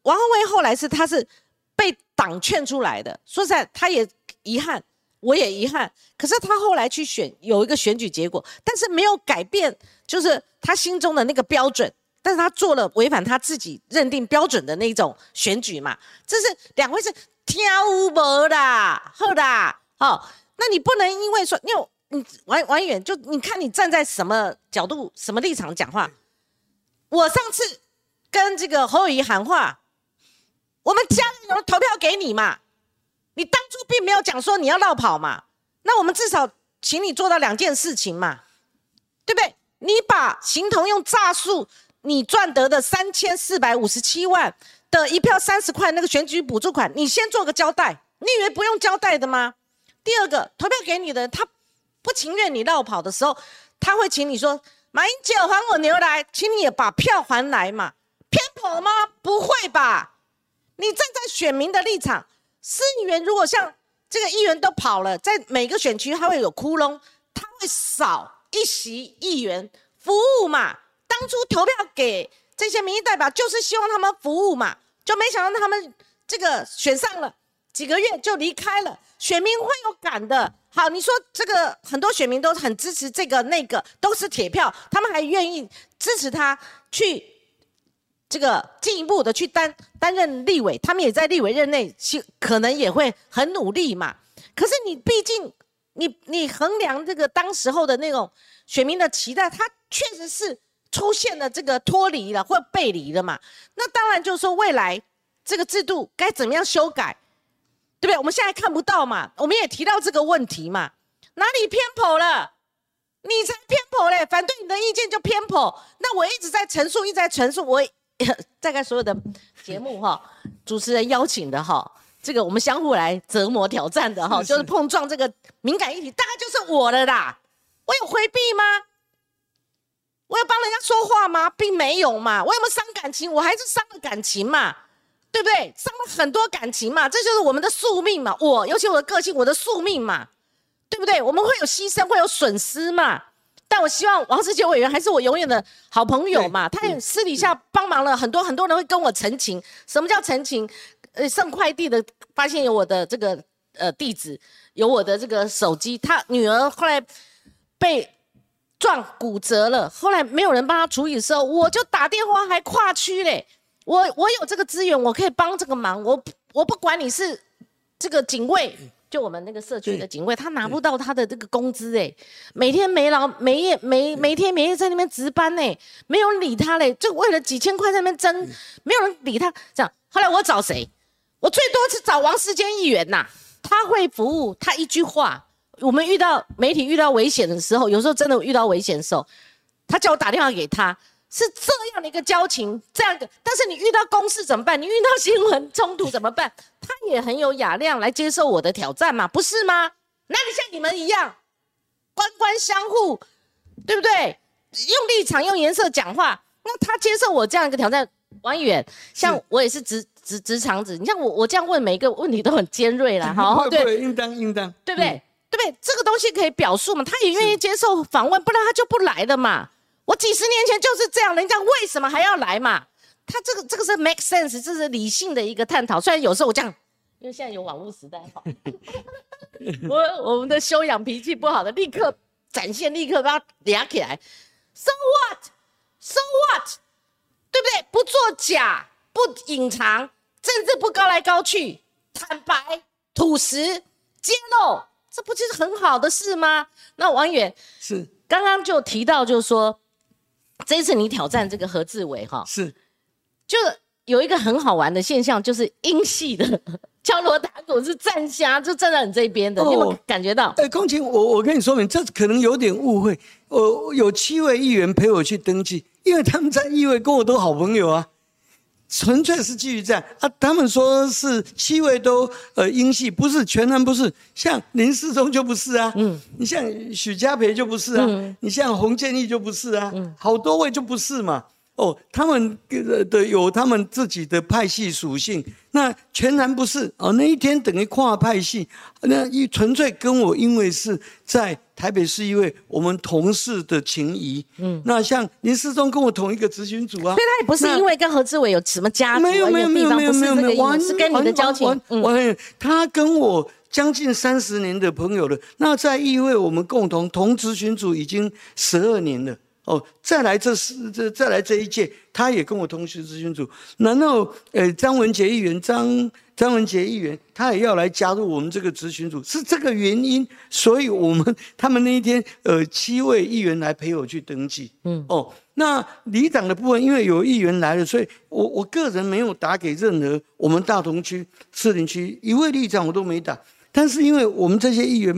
王宏威后来是他是被党劝出来的，说实在他也遗憾，我也遗憾。可是他后来去选有一个选举结果，但是没有改变，就是他心中的那个标准。但是他做了违反他自己认定标准的那种选举嘛，这是两回事。跳舞的，好的，好，那你不能因为说，因为你王王远就你看你站在什么角度、什么立场讲话。我上次跟这个侯友谊喊话，我们家人有投票给你嘛？你当初并没有讲说你要绕跑嘛？那我们至少请你做到两件事情嘛，对不对？你把形同用诈术。你赚得的三千四百五十七万的一票三十块那个选举补助款，你先做个交代。你以为不用交代的吗？第二个，投票给你的人，他不情愿你绕跑的时候，他会请你说：“马英九还我牛来，请你也把票还来嘛。”偏颇吗？不会吧？你站在选民的立场，市议员如果像这个议员都跑了，在每个选区他会有窟窿，他会少一席议员服务嘛？当初投票给这些民意代表，就是希望他们服务嘛，就没想到他们这个选上了，几个月就离开了，选民会有感的。好，你说这个很多选民都很支持这个那个，都是铁票，他们还愿意支持他去这个进一步的去担担任立委，他们也在立委任内，可能也会很努力嘛。可是你毕竟你你衡量这个当时候的那种选民的期待，他确实是。出现了这个脱离了或背离了嘛？那当然就是说未来这个制度该怎么样修改，对不对？我们现在看不到嘛，我们也提到这个问题嘛，哪里偏颇了？你才偏颇嘞！反对你的意见就偏颇。那我一直在陈述，一直在陈述。我 大概所有的节目哈，主持人邀请的哈，这个我们相互来折磨挑战的哈，就是碰撞这个敏感议题，大概就是我的啦。我有回避吗？我有帮人家说话吗？并没有嘛。我有没有伤感情？我还是伤了感情嘛，对不对？伤了很多感情嘛，这就是我们的宿命嘛。我尤其我的个性，我的宿命嘛，对不对？我们会有牺牲，会有损失嘛。但我希望王世杰委员还是我永远的好朋友嘛。他也私底下帮忙了很多，很多人会跟我澄清。什么叫澄清？呃，送快递的发现有我的这个呃地址，有我的这个手机。他女儿后来被。撞骨折了，后来没有人帮他处理的时候，我就打电话还跨区嘞。我我有这个资源，我可以帮这个忙。我我不管你是这个警卫，就我们那个社区的警卫，他拿不到他的这个工资哎，每天没劳没夜没每天没夜在那边值班哎，没有人理他嘞，就为了几千块在那边争，没有人理他。这样后来我找谁？我最多是找王世坚议员呐，他会服务，他一句话。我们遇到媒体遇到危险的时候，有时候真的遇到危险的时候，他叫我打电话给他，是这样的一个交情，这样的。但是你遇到公事怎么办？你遇到新闻冲突怎么办？他也很有雅量来接受我的挑战嘛，不是吗？哪里像你们一样，官官相护，对不对？用立场用颜色讲话，那他接受我这样一个挑战，王远，像我也是直直直肠子，你像我我这样问每一个问题都很尖锐了，好，对，应当应当，对不对？对不对？这个东西可以表述嘛？他也愿意接受访问，不然他就不来的嘛。我几十年前就是这样，人家为什么还要来嘛？他这个这个是 make sense，这是理性的一个探讨。虽然有时候我这样，因为现在有网络时代哈，我我们的修养脾气不好的，立刻展现，立刻把它嗲起来。So what？So what？对不对？不作假，不隐藏，政治不高来高去。坦白、吐实、揭露，这不就是很好的事吗？那王远是刚刚就提到，就是说这一次你挑战这个何志伟哈，是，就有一个很好玩的现象，就是英系的 敲锣打鼓是站虾，就站在你这边的，你有没有哦感觉到？哎，公瑾，我我跟你说明，这可能有点误会。我有七位议员陪我去登记，因为他们在议会跟我都好朋友啊，纯粹是基于这样啊。他们说是七位都呃英系，不是全然不是，像林世忠就不是啊，嗯，你像许家培就不是啊，你像洪建义就不是啊，好多位就不是嘛。哦，他们的的有他们自己的派系属性，那全然不是哦。那一天等于跨派系，那一纯粹跟我因为是在台北市一位我们同事的情谊。嗯，那像林世忠跟我同一个咨询组啊，所以他也不是因为跟何志伟有什么家族，没有没有没有没有没有没有，是跟你的交情。嗯，他跟我将近三十年的朋友了。那在议会我们共同同咨询组已经十二年了。哦，再来这是这再来这一届，他也跟我同时咨询组。难道，呃，张文杰议员，张张文杰议员，他也要来加入我们这个咨询组，是这个原因。所以我们他们那一天，呃，七位议员来陪我去登记。嗯，哦，那里长的部分，因为有议员来了，所以我我个人没有打给任何我们大同区、士林区一位里长，我都没打。但是因为我们这些议员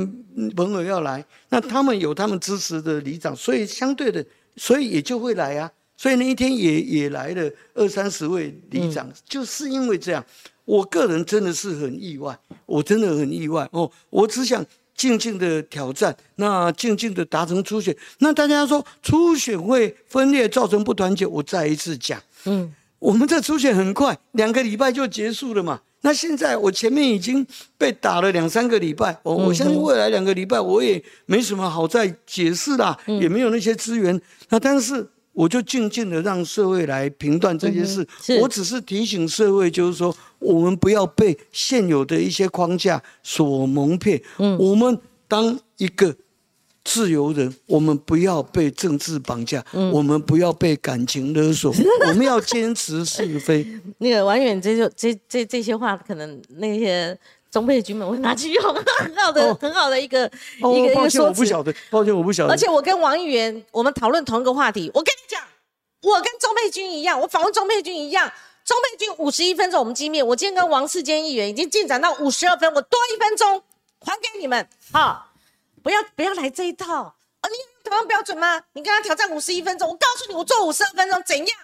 朋友要来，那他们有他们支持的里长，所以相对的。所以也就会来啊，所以那一天也也来了二三十位里长，就是因为这样，我个人真的是很意外，我真的很意外哦。我只想静静的挑战，那静静的达成初选。那大家说初选会分裂造成不团结，我再一次讲，嗯，我们这初选很快，两个礼拜就结束了嘛。那现在我前面已经被打了两三个礼拜，我我相信未来两个礼拜我也没什么好再解释啦，也没有那些资源。那但是我就静静的让社会来评断这件事，我只是提醒社会，就是说我们不要被现有的一些框架所蒙骗。我们当一个。自由人，我们不要被政治绑架，嗯、我们不要被感情勒索，我们要坚持是非。那个王远，这就这这这些话，可能那些中配军们会拿去用，很好的、哦、很好的一个、哦、一个一个说我不晓得，抱歉，我不晓得。而且我跟王议员，我们讨论同一个话题。我跟你讲，我跟中配军一样，我访问中配军一样，钟佩君五十一分钟我们见面，我今天跟王世坚议员已经进展到五十二分，我多一分钟还给你们，好。不要不要来这一套啊！你有同样标准吗？你跟他挑战五十一分钟，我告诉你，我做五十二分钟怎样？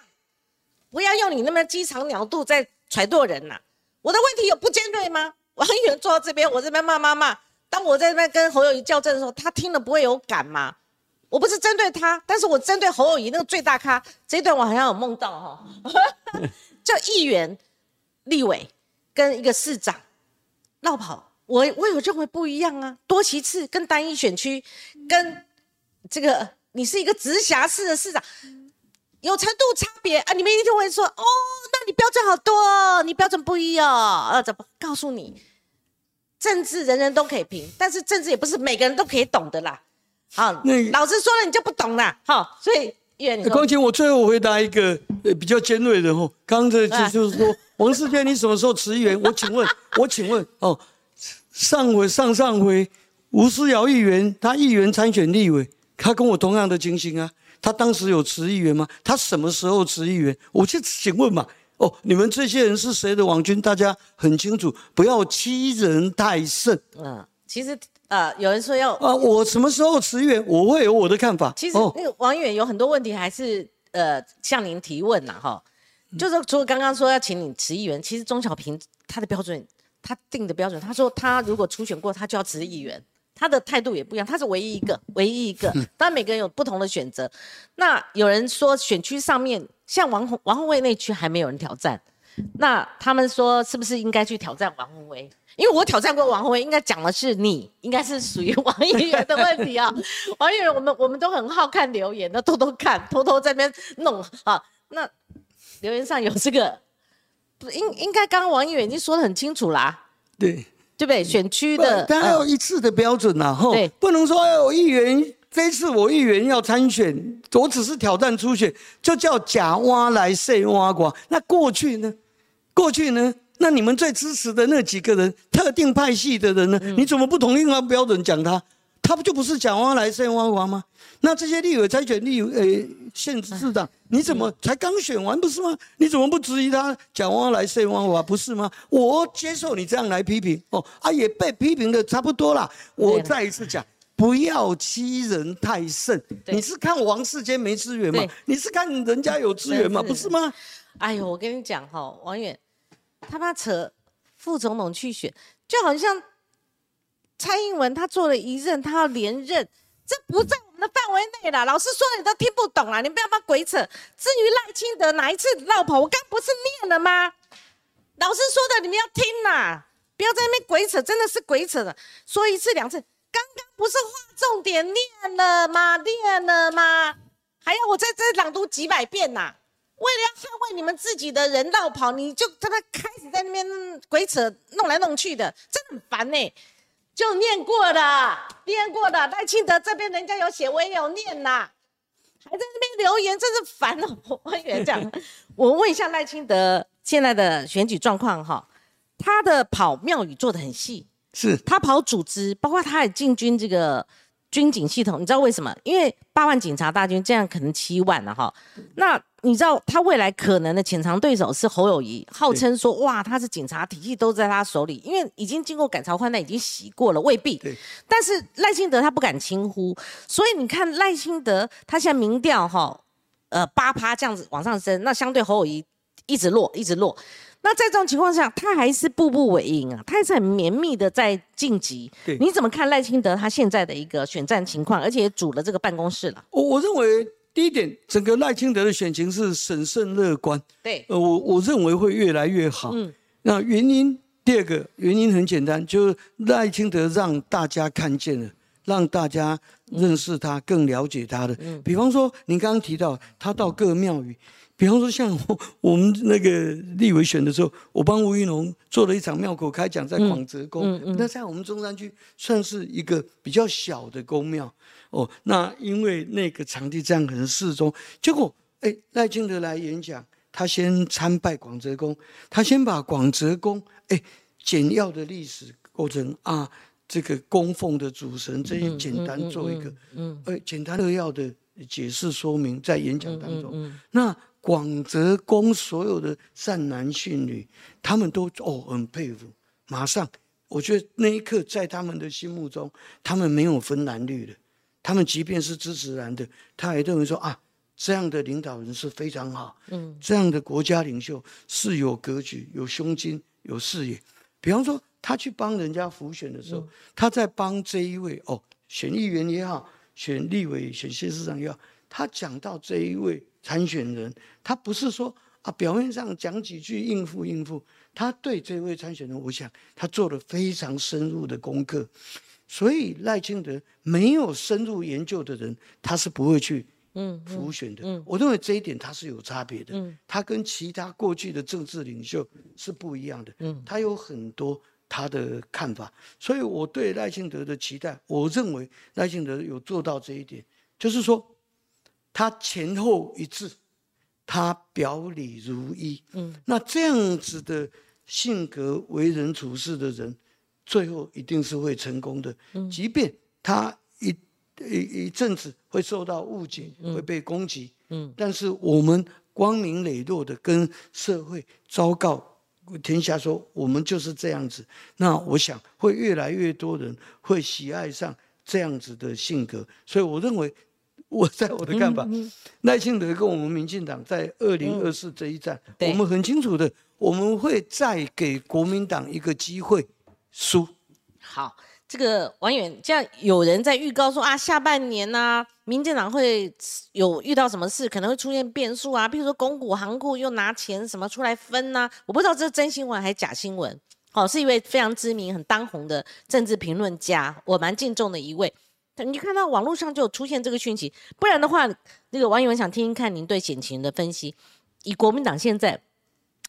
不要用你那么鸡肠鸟肚在揣度人呐、我的问题有不尖锐吗？王议员坐到这边，我这边骂骂骂。当我在那边跟侯友谊较真的时候，他听了不会有感吗？我不是针对他，但是我针对侯友谊那个最大咖这一段，我好像有梦到哈、哦，叫议员、立委跟一个市长绕跑。我我有认为不一样啊，多其次跟单一选区，跟这个你是一个直辖市的市长，有程度差别啊。你们一定会说，哦，那你标准好多哦，你标准不一哦。呃，怎么告诉你？政治人人都可以评，但是政治也不是每个人都可以懂的啦。好，老师说了你就不懂啦。好，所以议员，光晴，我最后回答一个呃比较尖锐的哦，刚才就就是说，王世坚，你什么时候辞议员？我请问，我请问哦。上回上上回，吴思瑶议员，他议员参选立委，他跟我同样的情形啊。他当时有辞议员吗？他什么时候辞议员？我去请问嘛。哦，你们这些人是谁的网军？大家很清楚，不要欺人太甚。嗯，其实呃，有人说要啊，我什么时候辞议员？我会有我的看法。其实那个王议员有很多问题，还是呃向您提问呐，哈。就是除了刚刚说要请你辞议员，其实钟小平他的标准。他定的标准，他说他如果初选过，他就要辞议员。他的态度也不一样，他是唯一一个，唯一一个。当然每个人有不同的选择。那有人说选区上面，像王宏王宏威那区还没有人挑战，那他们说是不是应该去挑战王宏威？因为我挑战过王宏威，应该讲的是你，应该是属于 王议员的问题啊。王议员，我们我们都很好看留言，都偷偷看，偷偷在那边弄啊。那留言上有这个。不应应该，刚刚王议员已经说得很清楚啦，对对不对？选区的，但还有一次的标准呐，吼，不能说哎，我议员这次我议员要参选，我只是挑战初选，就叫假挖来塞挖瓜。那过去呢？过去呢？那你们最支持的那几个人，特定派系的人呢？你怎么不同一个标准讲他？他不就不是蒋万来胜万华吗？那这些立委参选立呃县市长，你怎么才刚选完不是吗？你怎么不质疑他蒋万来胜万华不是吗？我接受你这样来批评哦啊，也被批评的差不多了。我再一次讲，不要欺人太甚。你是看王世坚没资源吗？你是看人家有资源吗？不是吗？哎呦，我跟你讲哈，王远，他妈扯副总统去选，就好像。蔡英文他做了一任，他要连任，这不在我们的范围内了。老师说你都听不懂了，你不要把鬼扯。至于赖清德哪一次绕跑，我刚不是念了吗？老师说的你们要听呐，不要在那边鬼扯，真的是鬼扯的。说一次两次，刚刚不是划重点念了吗？念了吗？还要我在这朗读几百遍呐？为了要捍卫你们自己的人绕跑，你就他妈开始在那边鬼扯，弄来弄去的，真的很烦呢。就念过的，念过的。赖清德这边人家有写，我也有念呐，还在那边留言，真是烦哦。我以为这样，我问一下赖清德现在的选举状况哈，他的跑庙宇做的很细，是他跑组织，包括他也进军这个。军警系统，你知道为什么？因为八万警察大军，这样可能七万了哈。那你知道他未来可能的潜藏对手是侯友谊，号称说哇，他是警察体系都在他手里，因为已经经过改朝换代，已经洗过了，未必。但是赖清德他不敢轻忽，所以你看赖清德他现在民调哈，呃八趴这样子往上升，那相对侯友谊一直落，一直落。那在这种情况下，他还是步步为营啊，他还是很绵密的在晋级。对，你怎么看赖清德他现在的一个选战情况？而且也组了这个办公室了。我我认为第一点，整个赖清德的选情是审慎乐观。对，呃，我我认为会越来越好。嗯，那原因第二个原因很简单，就是赖清德让大家看见了，让大家认识他，更了解他的。嗯，比方说您刚刚提到他到各庙宇。比方说，像 我们那个立委选的时候，我帮吴玉龙做了一场庙口开讲，在广泽宫。那在我们中山区算是一个比较小的宫庙哦。那因为那个场地这样很适中，结果哎赖清德来演讲，他先参拜广泽宫，他先把广泽宫哎简要的历史过程啊，这个供奉的主神这些简单做一个嗯，哎简单扼要的解释说明在演讲当中，那。广泽宫所有的善男信女，他们都哦很佩服。马上，我觉得那一刻在他们的心目中，他们没有分蓝绿的。他们即便是支持蓝的，他也认为说啊，这样的领导人是非常好。嗯，这样的国家领袖是有格局、有胸襟、有视野。比方说，他去帮人家辅选的时候，他在帮这一位哦，选议员也好，选立委、选县市长也好，他讲到这一位。参选人，他不是说啊，表面上讲几句应付应付，他对这位参选人，我想他做了非常深入的功课，所以赖清德没有深入研究的人，他是不会去嗯浮选的。嗯，我认为这一点他是有差别的。嗯，他跟其他过去的政治领袖是不一样的。嗯，他有很多他的看法，所以我对赖清德的期待，我认为赖清德有做到这一点，就是说。他前后一致，他表里如一。嗯，那这样子的性格、为人处事的人，最后一定是会成功的。嗯，即便他一一一阵子会受到误解，会被攻击。嗯，但是我们光明磊落的跟社会昭告天下说，我们就是这样子。那我想会越来越多人会喜爱上这样子的性格。所以我认为。我 在我的看法，赖清德跟我们民进党在二零二四这一战，我们很清楚的，我们会再给国民党一个机会输。好，这个王远，这样有人在预告说啊，下半年呢，民进党会有遇到什么事，可能会出现变数啊，比如说公股行库又拿钱什么出来分呢？我不知道这是真新闻还是假新闻。好，是一位非常知名、很当红的政治评论家，我蛮敬重的一位。你看到网络上就有出现这个讯息，不然的话，那个网友们想听听看您对险情的分析。以国民党现在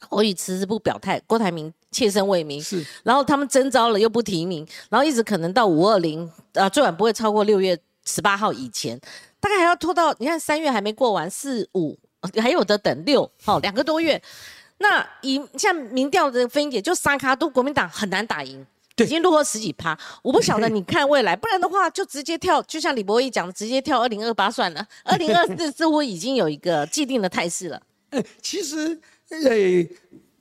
侯宇迟迟不表态，郭台铭切身为民，是，然后他们征召了又不提名，然后一直可能到五二零，呃，最晚不会超过六月十八号以前，大概还要拖到你看三月还没过完，四五还有的等六，好两个多月。那以像民调的分解，就三卡都国民党很难打赢，对已经落后十几趴。我不晓得你看未来，不然的话就直接跳，就像李博义讲的，直接跳二零二八算了。二零二四似乎已经有一个既定的态势了。哎，其实，呃，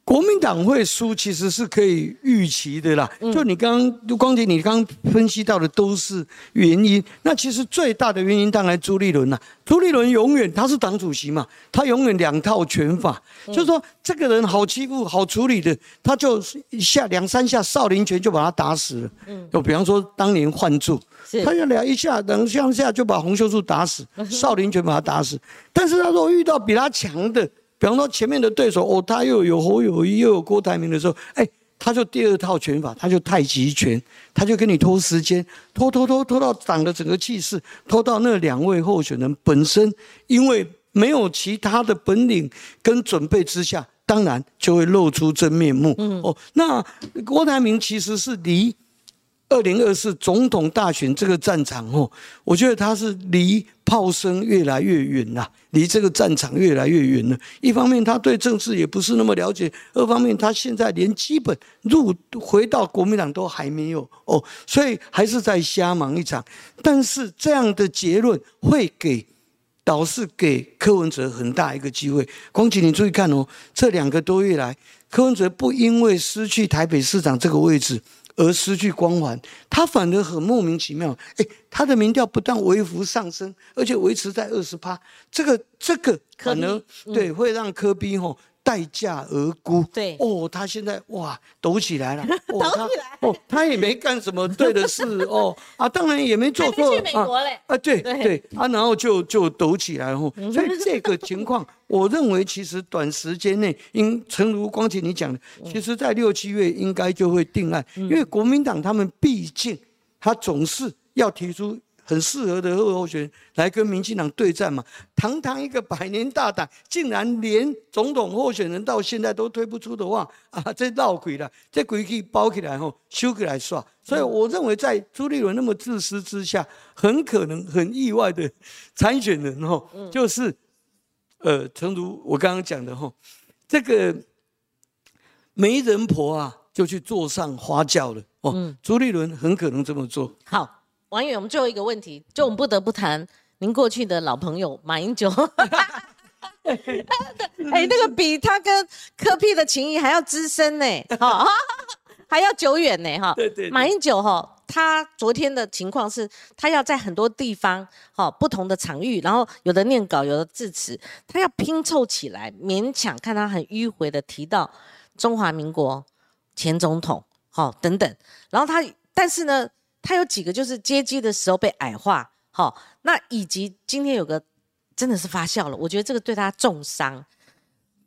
国民党会输，其实是可以预期的啦。就你刚刚，光姐，你刚刚分析到的都是原因。那其实最大的原因，当然朱立伦呐。朱立伦永远他是党主席嘛，他永远两套拳法，就是说这个人好欺负、好处理的，他就一下两三下少林拳就把他打死了。嗯，就比方说当年换柱，他要两一下、两下下就把洪秀柱打死，少林拳把他打死。但是他如果遇到比他强的，比方说前面的对手哦，他又有侯友谊又有郭台铭的时候，哎，他就第二套拳法，他就太极拳，他就跟你拖时间，拖拖拖拖到党的整个气势，拖到那两位候选人本身，因为没有其他的本领跟准备之下，当然就会露出真面目。哦，那郭台铭其实是离。二零二四总统大选这个战场哦，我觉得他是离炮声越来越远了，离这个战场越来越远了。一方面他对政治也不是那么了解，二方面他现在连基本入回到国民党都还没有哦，所以还是在瞎忙一场。但是这样的结论会给导致给柯文哲很大一个机会。光启，你注意看哦，这两个多月来，柯文哲不因为失去台北市长这个位置。而失去光环，他反而很莫名其妙。哎，他的民调不但微幅上升，而且维持在二十趴，这个这个可能对会让科比吼待价而沽。对。哦，他现在哇抖起来了，抖起来。哦，他也没干什么对的事。哦啊，当然也没做错。去美国嘞。啊，对对。对啊，然后就就抖起来哦，所以这个情况。我认为其实短时间内，应诚如光姐你讲的，其实在六七月应该就会定案，因为国民党他们毕竟他总是要提出很适合的候选人来跟民进党对战嘛。堂堂一个百年大党，竟然连总统候选人到现在都推不出的话，啊，这闹鬼了，这鬼可以包起来后修起来耍。所以我认为在朱立伦那么自私之下，很可能很意外的参选人哦，就是。呃，诚如我刚刚讲的哈，这个媒人婆啊，就去坐上花轿了哦。朱立伦很可能这么做。好，王远，我们最后一个问题，就我们不得不谈您过去的老朋友马英九。哎，那个比他跟柯 P 的情谊还要资深呢，哈，还要久远呢，哈。对对。马英九哈。他昨天的情况是，他要在很多地方，哈，不同的场域，然后有的念稿，有的致辞，他要拼凑起来，勉强看他很迂回的提到中华民国前总统，好等等，然后他，但是呢，他有几个就是接机的时候被矮化，好，那以及今天有个真的是发酵了，我觉得这个对他重伤，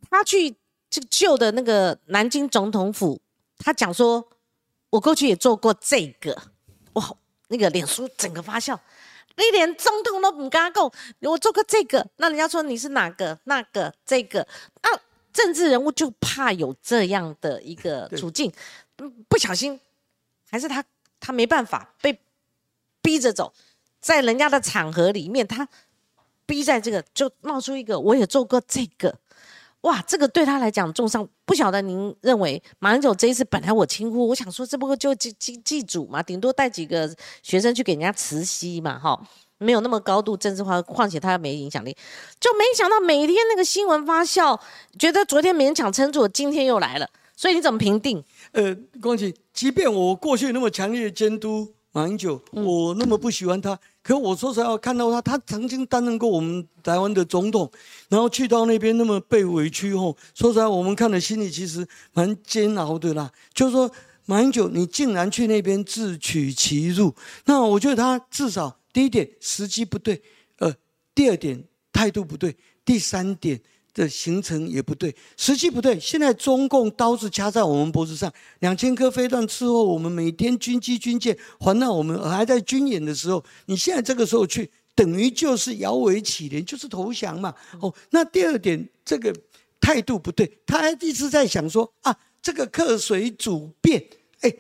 他去这个旧的那个南京总统府，他讲说。我过去也做过这个，哇，那个脸书整个发酵，你连总统都不敢够。我做过这个，那人家说你是哪个、那个、这个，啊，政治人物就怕有这样的一个处境，不小心还是他他没办法被逼着走，在人家的场合里面，他逼在这个就冒出一个，我也做过这个。哇，这个对他来讲重伤，不晓得您认为马英九这一次本来我轻忽，我想说这不过就祭祭祭祖嘛，顶多带几个学生去给人家慈禧嘛，哈，没有那么高度政治化，况且他没影响力，就没想到每天那个新闻发酵，觉得昨天勉强撑住，今天又来了，所以你怎么评定？呃，光启，即便我过去那么强烈的监督马英九，我那么不喜欢他。可我说实话，看到他，他曾经担任过我们台湾的总统，然后去到那边那么被委屈后，说实话，我们看了心里其实蛮煎熬的啦。就是说，马英九，你竟然去那边自取其辱，那我觉得他至少第一点时机不对，呃，第二点态度不对，第三点。的行程也不对，时机不对。现在中共刀子掐在我们脖子上，两千颗飞弹伺候我们，每天军机军舰环绕我们，还在军演的时候，你现在这个时候去，等于就是摇尾乞怜，就是投降嘛。哦，那第二点，这个态度不对，他还一直在想说啊，这个客水主变，哎，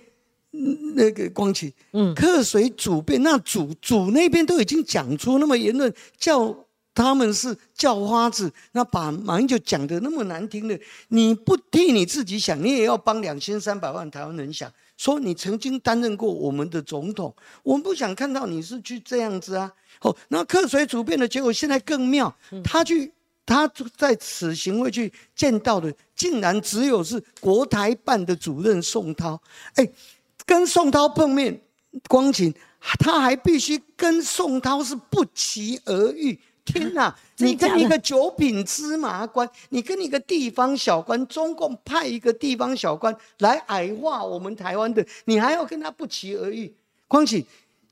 那个光启，嗯，客随主变，那主主那边都已经讲出那么言论，叫。他们是叫花子，那把马英九讲的那么难听的，你不替你自己想，你也要帮两千三百万台湾人想。说你曾经担任过我们的总统，我们不想看到你是去这样子啊。哦，那客随主便的结果现在更妙，他去他在此行会去见到的，竟然只有是国台办的主任宋涛。哎，跟宋涛碰面，光景他还必须跟宋涛是不期而遇。天哪！你跟一个九品芝麻官，你跟一个地方小官，中共派一个地方小官来矮化我们台湾的，你还要跟他不期而遇？况且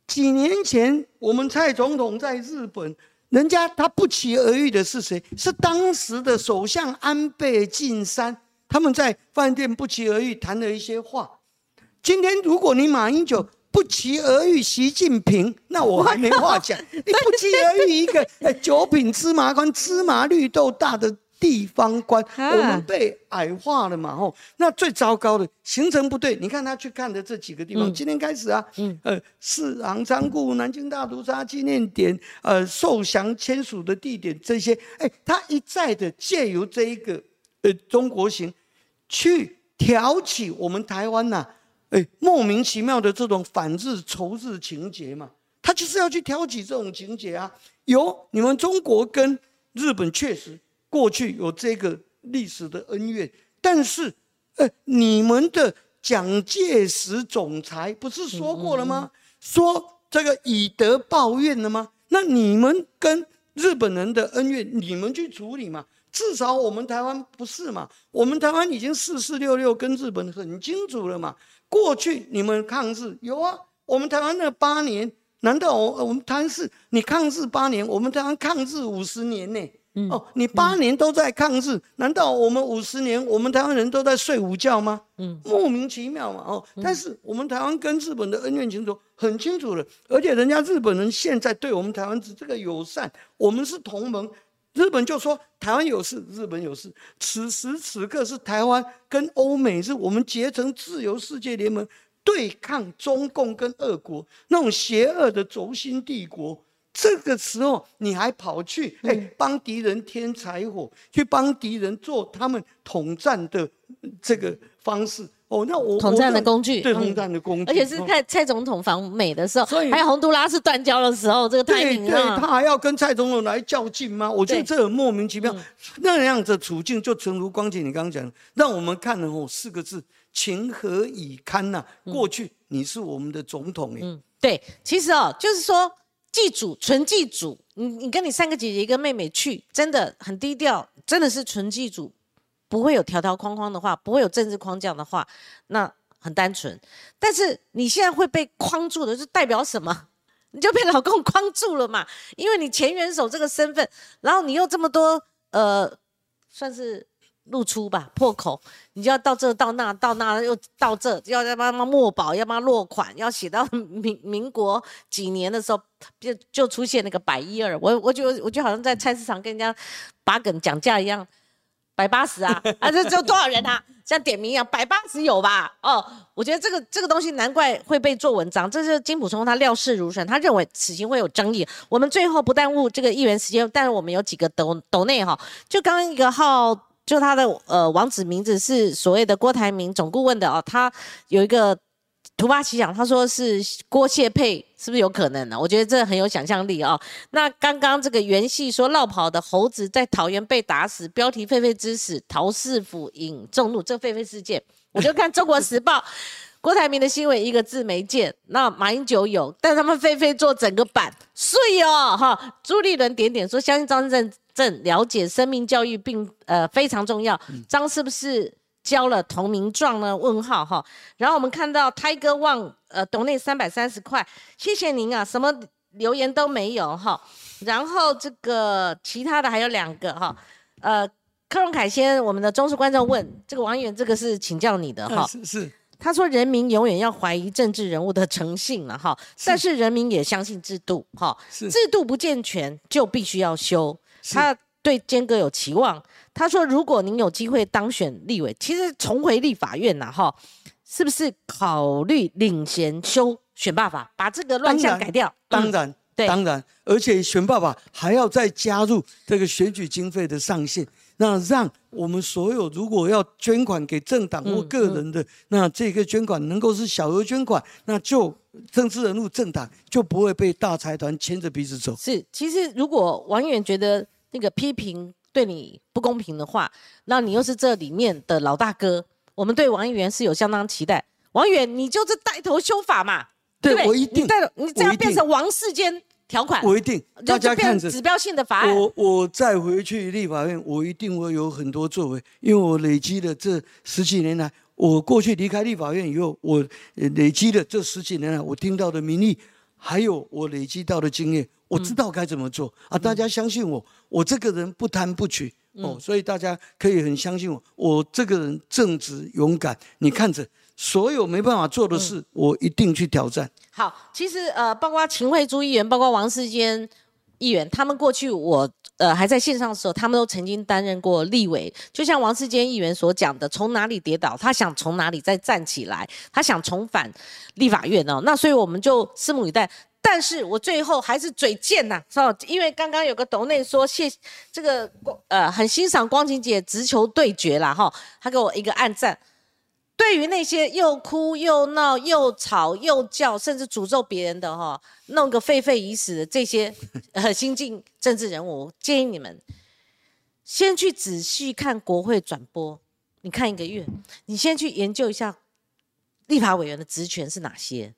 几年前我们蔡总统在日本，人家他不期而遇的是谁？是当时的首相安倍晋三，他们在饭店不期而遇谈了一些话。今天如果你马英九，不期而遇习近平，那我还没话讲。你不期而遇一个 九品芝麻官、芝麻绿豆大的地方官，我们被矮化了嘛？吼，那最糟糕的行程不对。你看他去看的这几个地方，今天开始啊，呃，四行仓库、南京大屠杀纪念点、呃，受降签署的地点这些，哎，他一再的借由这一个呃中国行，去挑起我们台湾呐。哎，莫名其妙的这种反日仇日情节嘛，他就是要去挑起这种情节啊。有你们中国跟日本确实过去有这个历史的恩怨，但是，呃，你们的蒋介石总裁不是说过了吗？说这个以德报怨了吗？那你们跟日本人的恩怨，你们去处理嘛。至少我们台湾不是嘛？我们台湾已经四四六六跟日本很清楚了嘛。过去你们抗日有啊？我们台湾那八年，难道我我们台湾是？你抗日八年，我们台湾抗日五十年呢？哦，你八年都在抗日，难道我们五十年，我们台湾人都在睡午觉吗？嗯，莫名其妙嘛！哦，但是我们台湾跟日本的恩怨情仇很清楚了，而且人家日本人现在对我们台湾是这个友善，我们是同盟。日本就说台湾有事，日本有事。此时此刻是台湾跟欧美是我们结成自由世界联盟，对抗中共跟俄国那种邪恶的轴心帝国。这个时候你还跑去哎帮敌人添柴火，去帮敌人做他们统战的这个方式。哦，那我统战的工具，对统战的工具，而且是蔡蔡总统访美的时候，还有洪都拉斯断交的时候，这个太平了。他还要跟蔡总统来较劲吗？我觉得这很莫名其妙。那样的处境，就诚如光姐你刚刚讲，让我们看了哦四个字：情何以堪呐！过去你是我们的总统，嗯，对，其实哦，就是说祭祖，纯祭祖。你你跟你三个姐姐一个妹妹去，真的很低调，真的是纯祭祖。不会有条条框框的话，不会有政治框架的话，那很单纯。但是你现在会被框住的，就代表什么？你就被老公框住了嘛？因为你前元首这个身份，然后你又这么多呃，算是露出吧破口，你就要到这到那到那又到这，要要帮他默保，要帮他落款，要写到民民国几年的时候，就就出现那个百一二。我我就我就好像在菜市场跟人家把梗讲价一样。百八十啊，啊，这这多少人啊？像点名一样，百八十有吧？哦，我觉得这个这个东西难怪会被做文章。这是金普聪他料事如神，他认为此行会有争议。我们最后不耽误这个议员时间，但是我们有几个抖抖内哈，就刚刚一个号，就他的呃网址名字是所谓的郭台铭总顾问的哦，他有一个。突发奇想，他说是郭谢佩，是不是有可能呢？我觉得这很有想象力哦。那刚刚这个元系说绕跑的猴子在桃园被打死，标题狒狒之死，陶氏府引众怒，这狒狒事件，我就看中国时报，郭台铭的新闻一个字没见，那马英九有，但他们狒狒做整个版，碎哦哈。朱立伦点点说，相信张正正了解生命教育并呃非常重要，张是不是？交了投名状呢？问号哈，然后我们看到泰哥旺呃，董内三百三十块，谢谢您啊，什么留言都没有哈。然后这个其他的还有两个哈，呃，克隆凯先，我们的忠实观众问这个网友，这个是请教你的哈，是是，他说人民永远要怀疑政治人物的诚信了哈，但是人民也相信制度哈，制度不健全就必须要修，他对坚哥有期望。他说：“如果您有机会当选立委，其实重回立法院呐，哈，是不是考虑领衔修选罢法，把这个乱象改掉？当然，对当然，而且选爸爸还要再加入这个选举经费的上限，那让我们所有如果要捐款给政党或个人的，那这个捐款能够是小额捐款，那就政治人物、政党就不会被大财团牵着鼻子走。是，其实如果王议员觉得那个批评对你不公平的话，那你又是这里面的老大哥，我们对王议员是有相当期待。王议员，你就是带头修法嘛？对不对我一定你带头，你这样变成王世坚条款，我一定，就大家看着成指标性的法案。我我再回去立法院，我一定会有很多作为，因为我累积了这十几年来，我过去离开立法院以后，我呃累积了这十几年来我听到的民意，还有我累积到的经验，我知道该怎么做、啊！大家相信我，我这个人不贪不取哦，所以大家可以很相信我，我这个人正直勇敢。你看着，所有没办法做的事，我一定去挑战。好，其实呃，包括秦惠珠议员，包括王世坚议员，他们过去我呃还在线上的时候，他们都曾经担任过立委。就像王世坚议员所讲的，从哪里跌倒，他想从哪里再站起来，他想重返立法院哦。那所以我们就拭目以待。但是我最后还是嘴贱呐、是吧？因为刚刚有个董内说谢这个光呃很欣赏光晴姐直球对决啦哈，他给我一个暗赞。对于那些又哭又闹又吵又叫，甚至诅咒别人的哈，弄个沸沸已死的这些呃新进政治人物，建议你们先去仔细看国会转播，你看一个月，你先去研究一下立法委员的职权是哪些，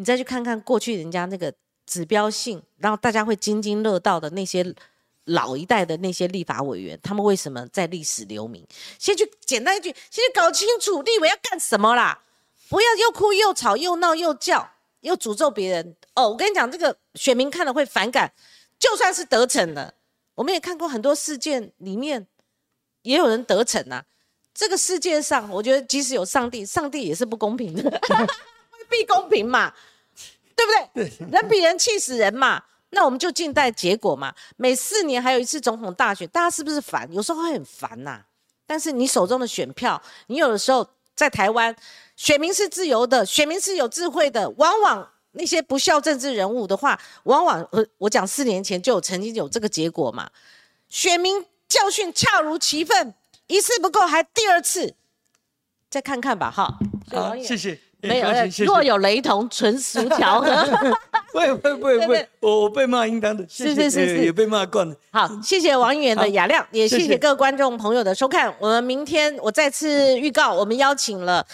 你再去看看过去人家那个指标性，然后大家会津津乐道的那些老一代的那些立法委员，他们为什么在历史留名？先去简单一句，先去搞清楚立委要干什么啦，不要又哭又吵又闹又叫又诅咒别人哦。我跟你讲，这个选民看了会反感，就算是得逞了，我们也看过很多事件里面也有人得逞啊。这个世界上，我觉得即使有上帝，上帝也是不公平的，未必公平嘛，对不对？人比人气死人嘛。那我们就静待结果嘛。每四年还有一次总统大选，大家是不是烦？有时候会很烦呐、但是你手中的选票，你有的时候在台湾，选民是自由的，选民是有智慧的，往往那些不孝政治人物的话，往往呃，我讲四年前就有曾经有这个结果嘛。选民教训恰如其分，一次不够，还第二次，再看看吧，哈。好，谢谢。没有若有雷同，纯属巧合。不会不会。不会我我被骂应当的，谢谢是是是也被骂惯了。好，谢谢王议员的雅量，也谢谢。谢谢。各位观众朋友的收看。我们明天我再次预告，我们邀请了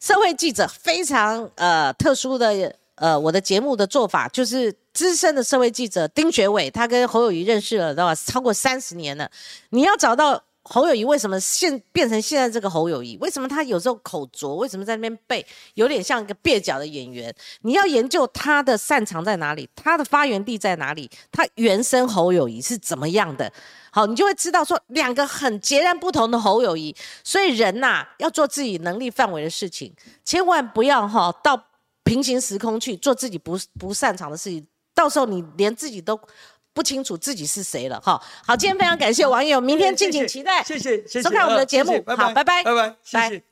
社会记者，非常呃特殊的呃我的节目的做法就是。资深的社会记者丁学伟，他跟侯友谊认识了知道吧超过三十年了。你要找到侯友谊为什么现变成现在这个侯友谊？为什么他有时候口拙？为什么在那边背，有点像一个蹩脚的演员？你要研究他的擅长在哪里，他的发源地在哪里，他原生侯友谊是怎么样的？好，你就会知道说两个很截然不同的侯友谊。所以人呐、要做自己能力范围的事情，千万不要哈到平行时空去做自己不不擅长的事情，到时候你连自己都不清楚自己是谁了哈。好，今天非常感谢网友，明天敬请期待。谢谢谢谢，收看我们的节目好拜拜拜拜，谢拜谢。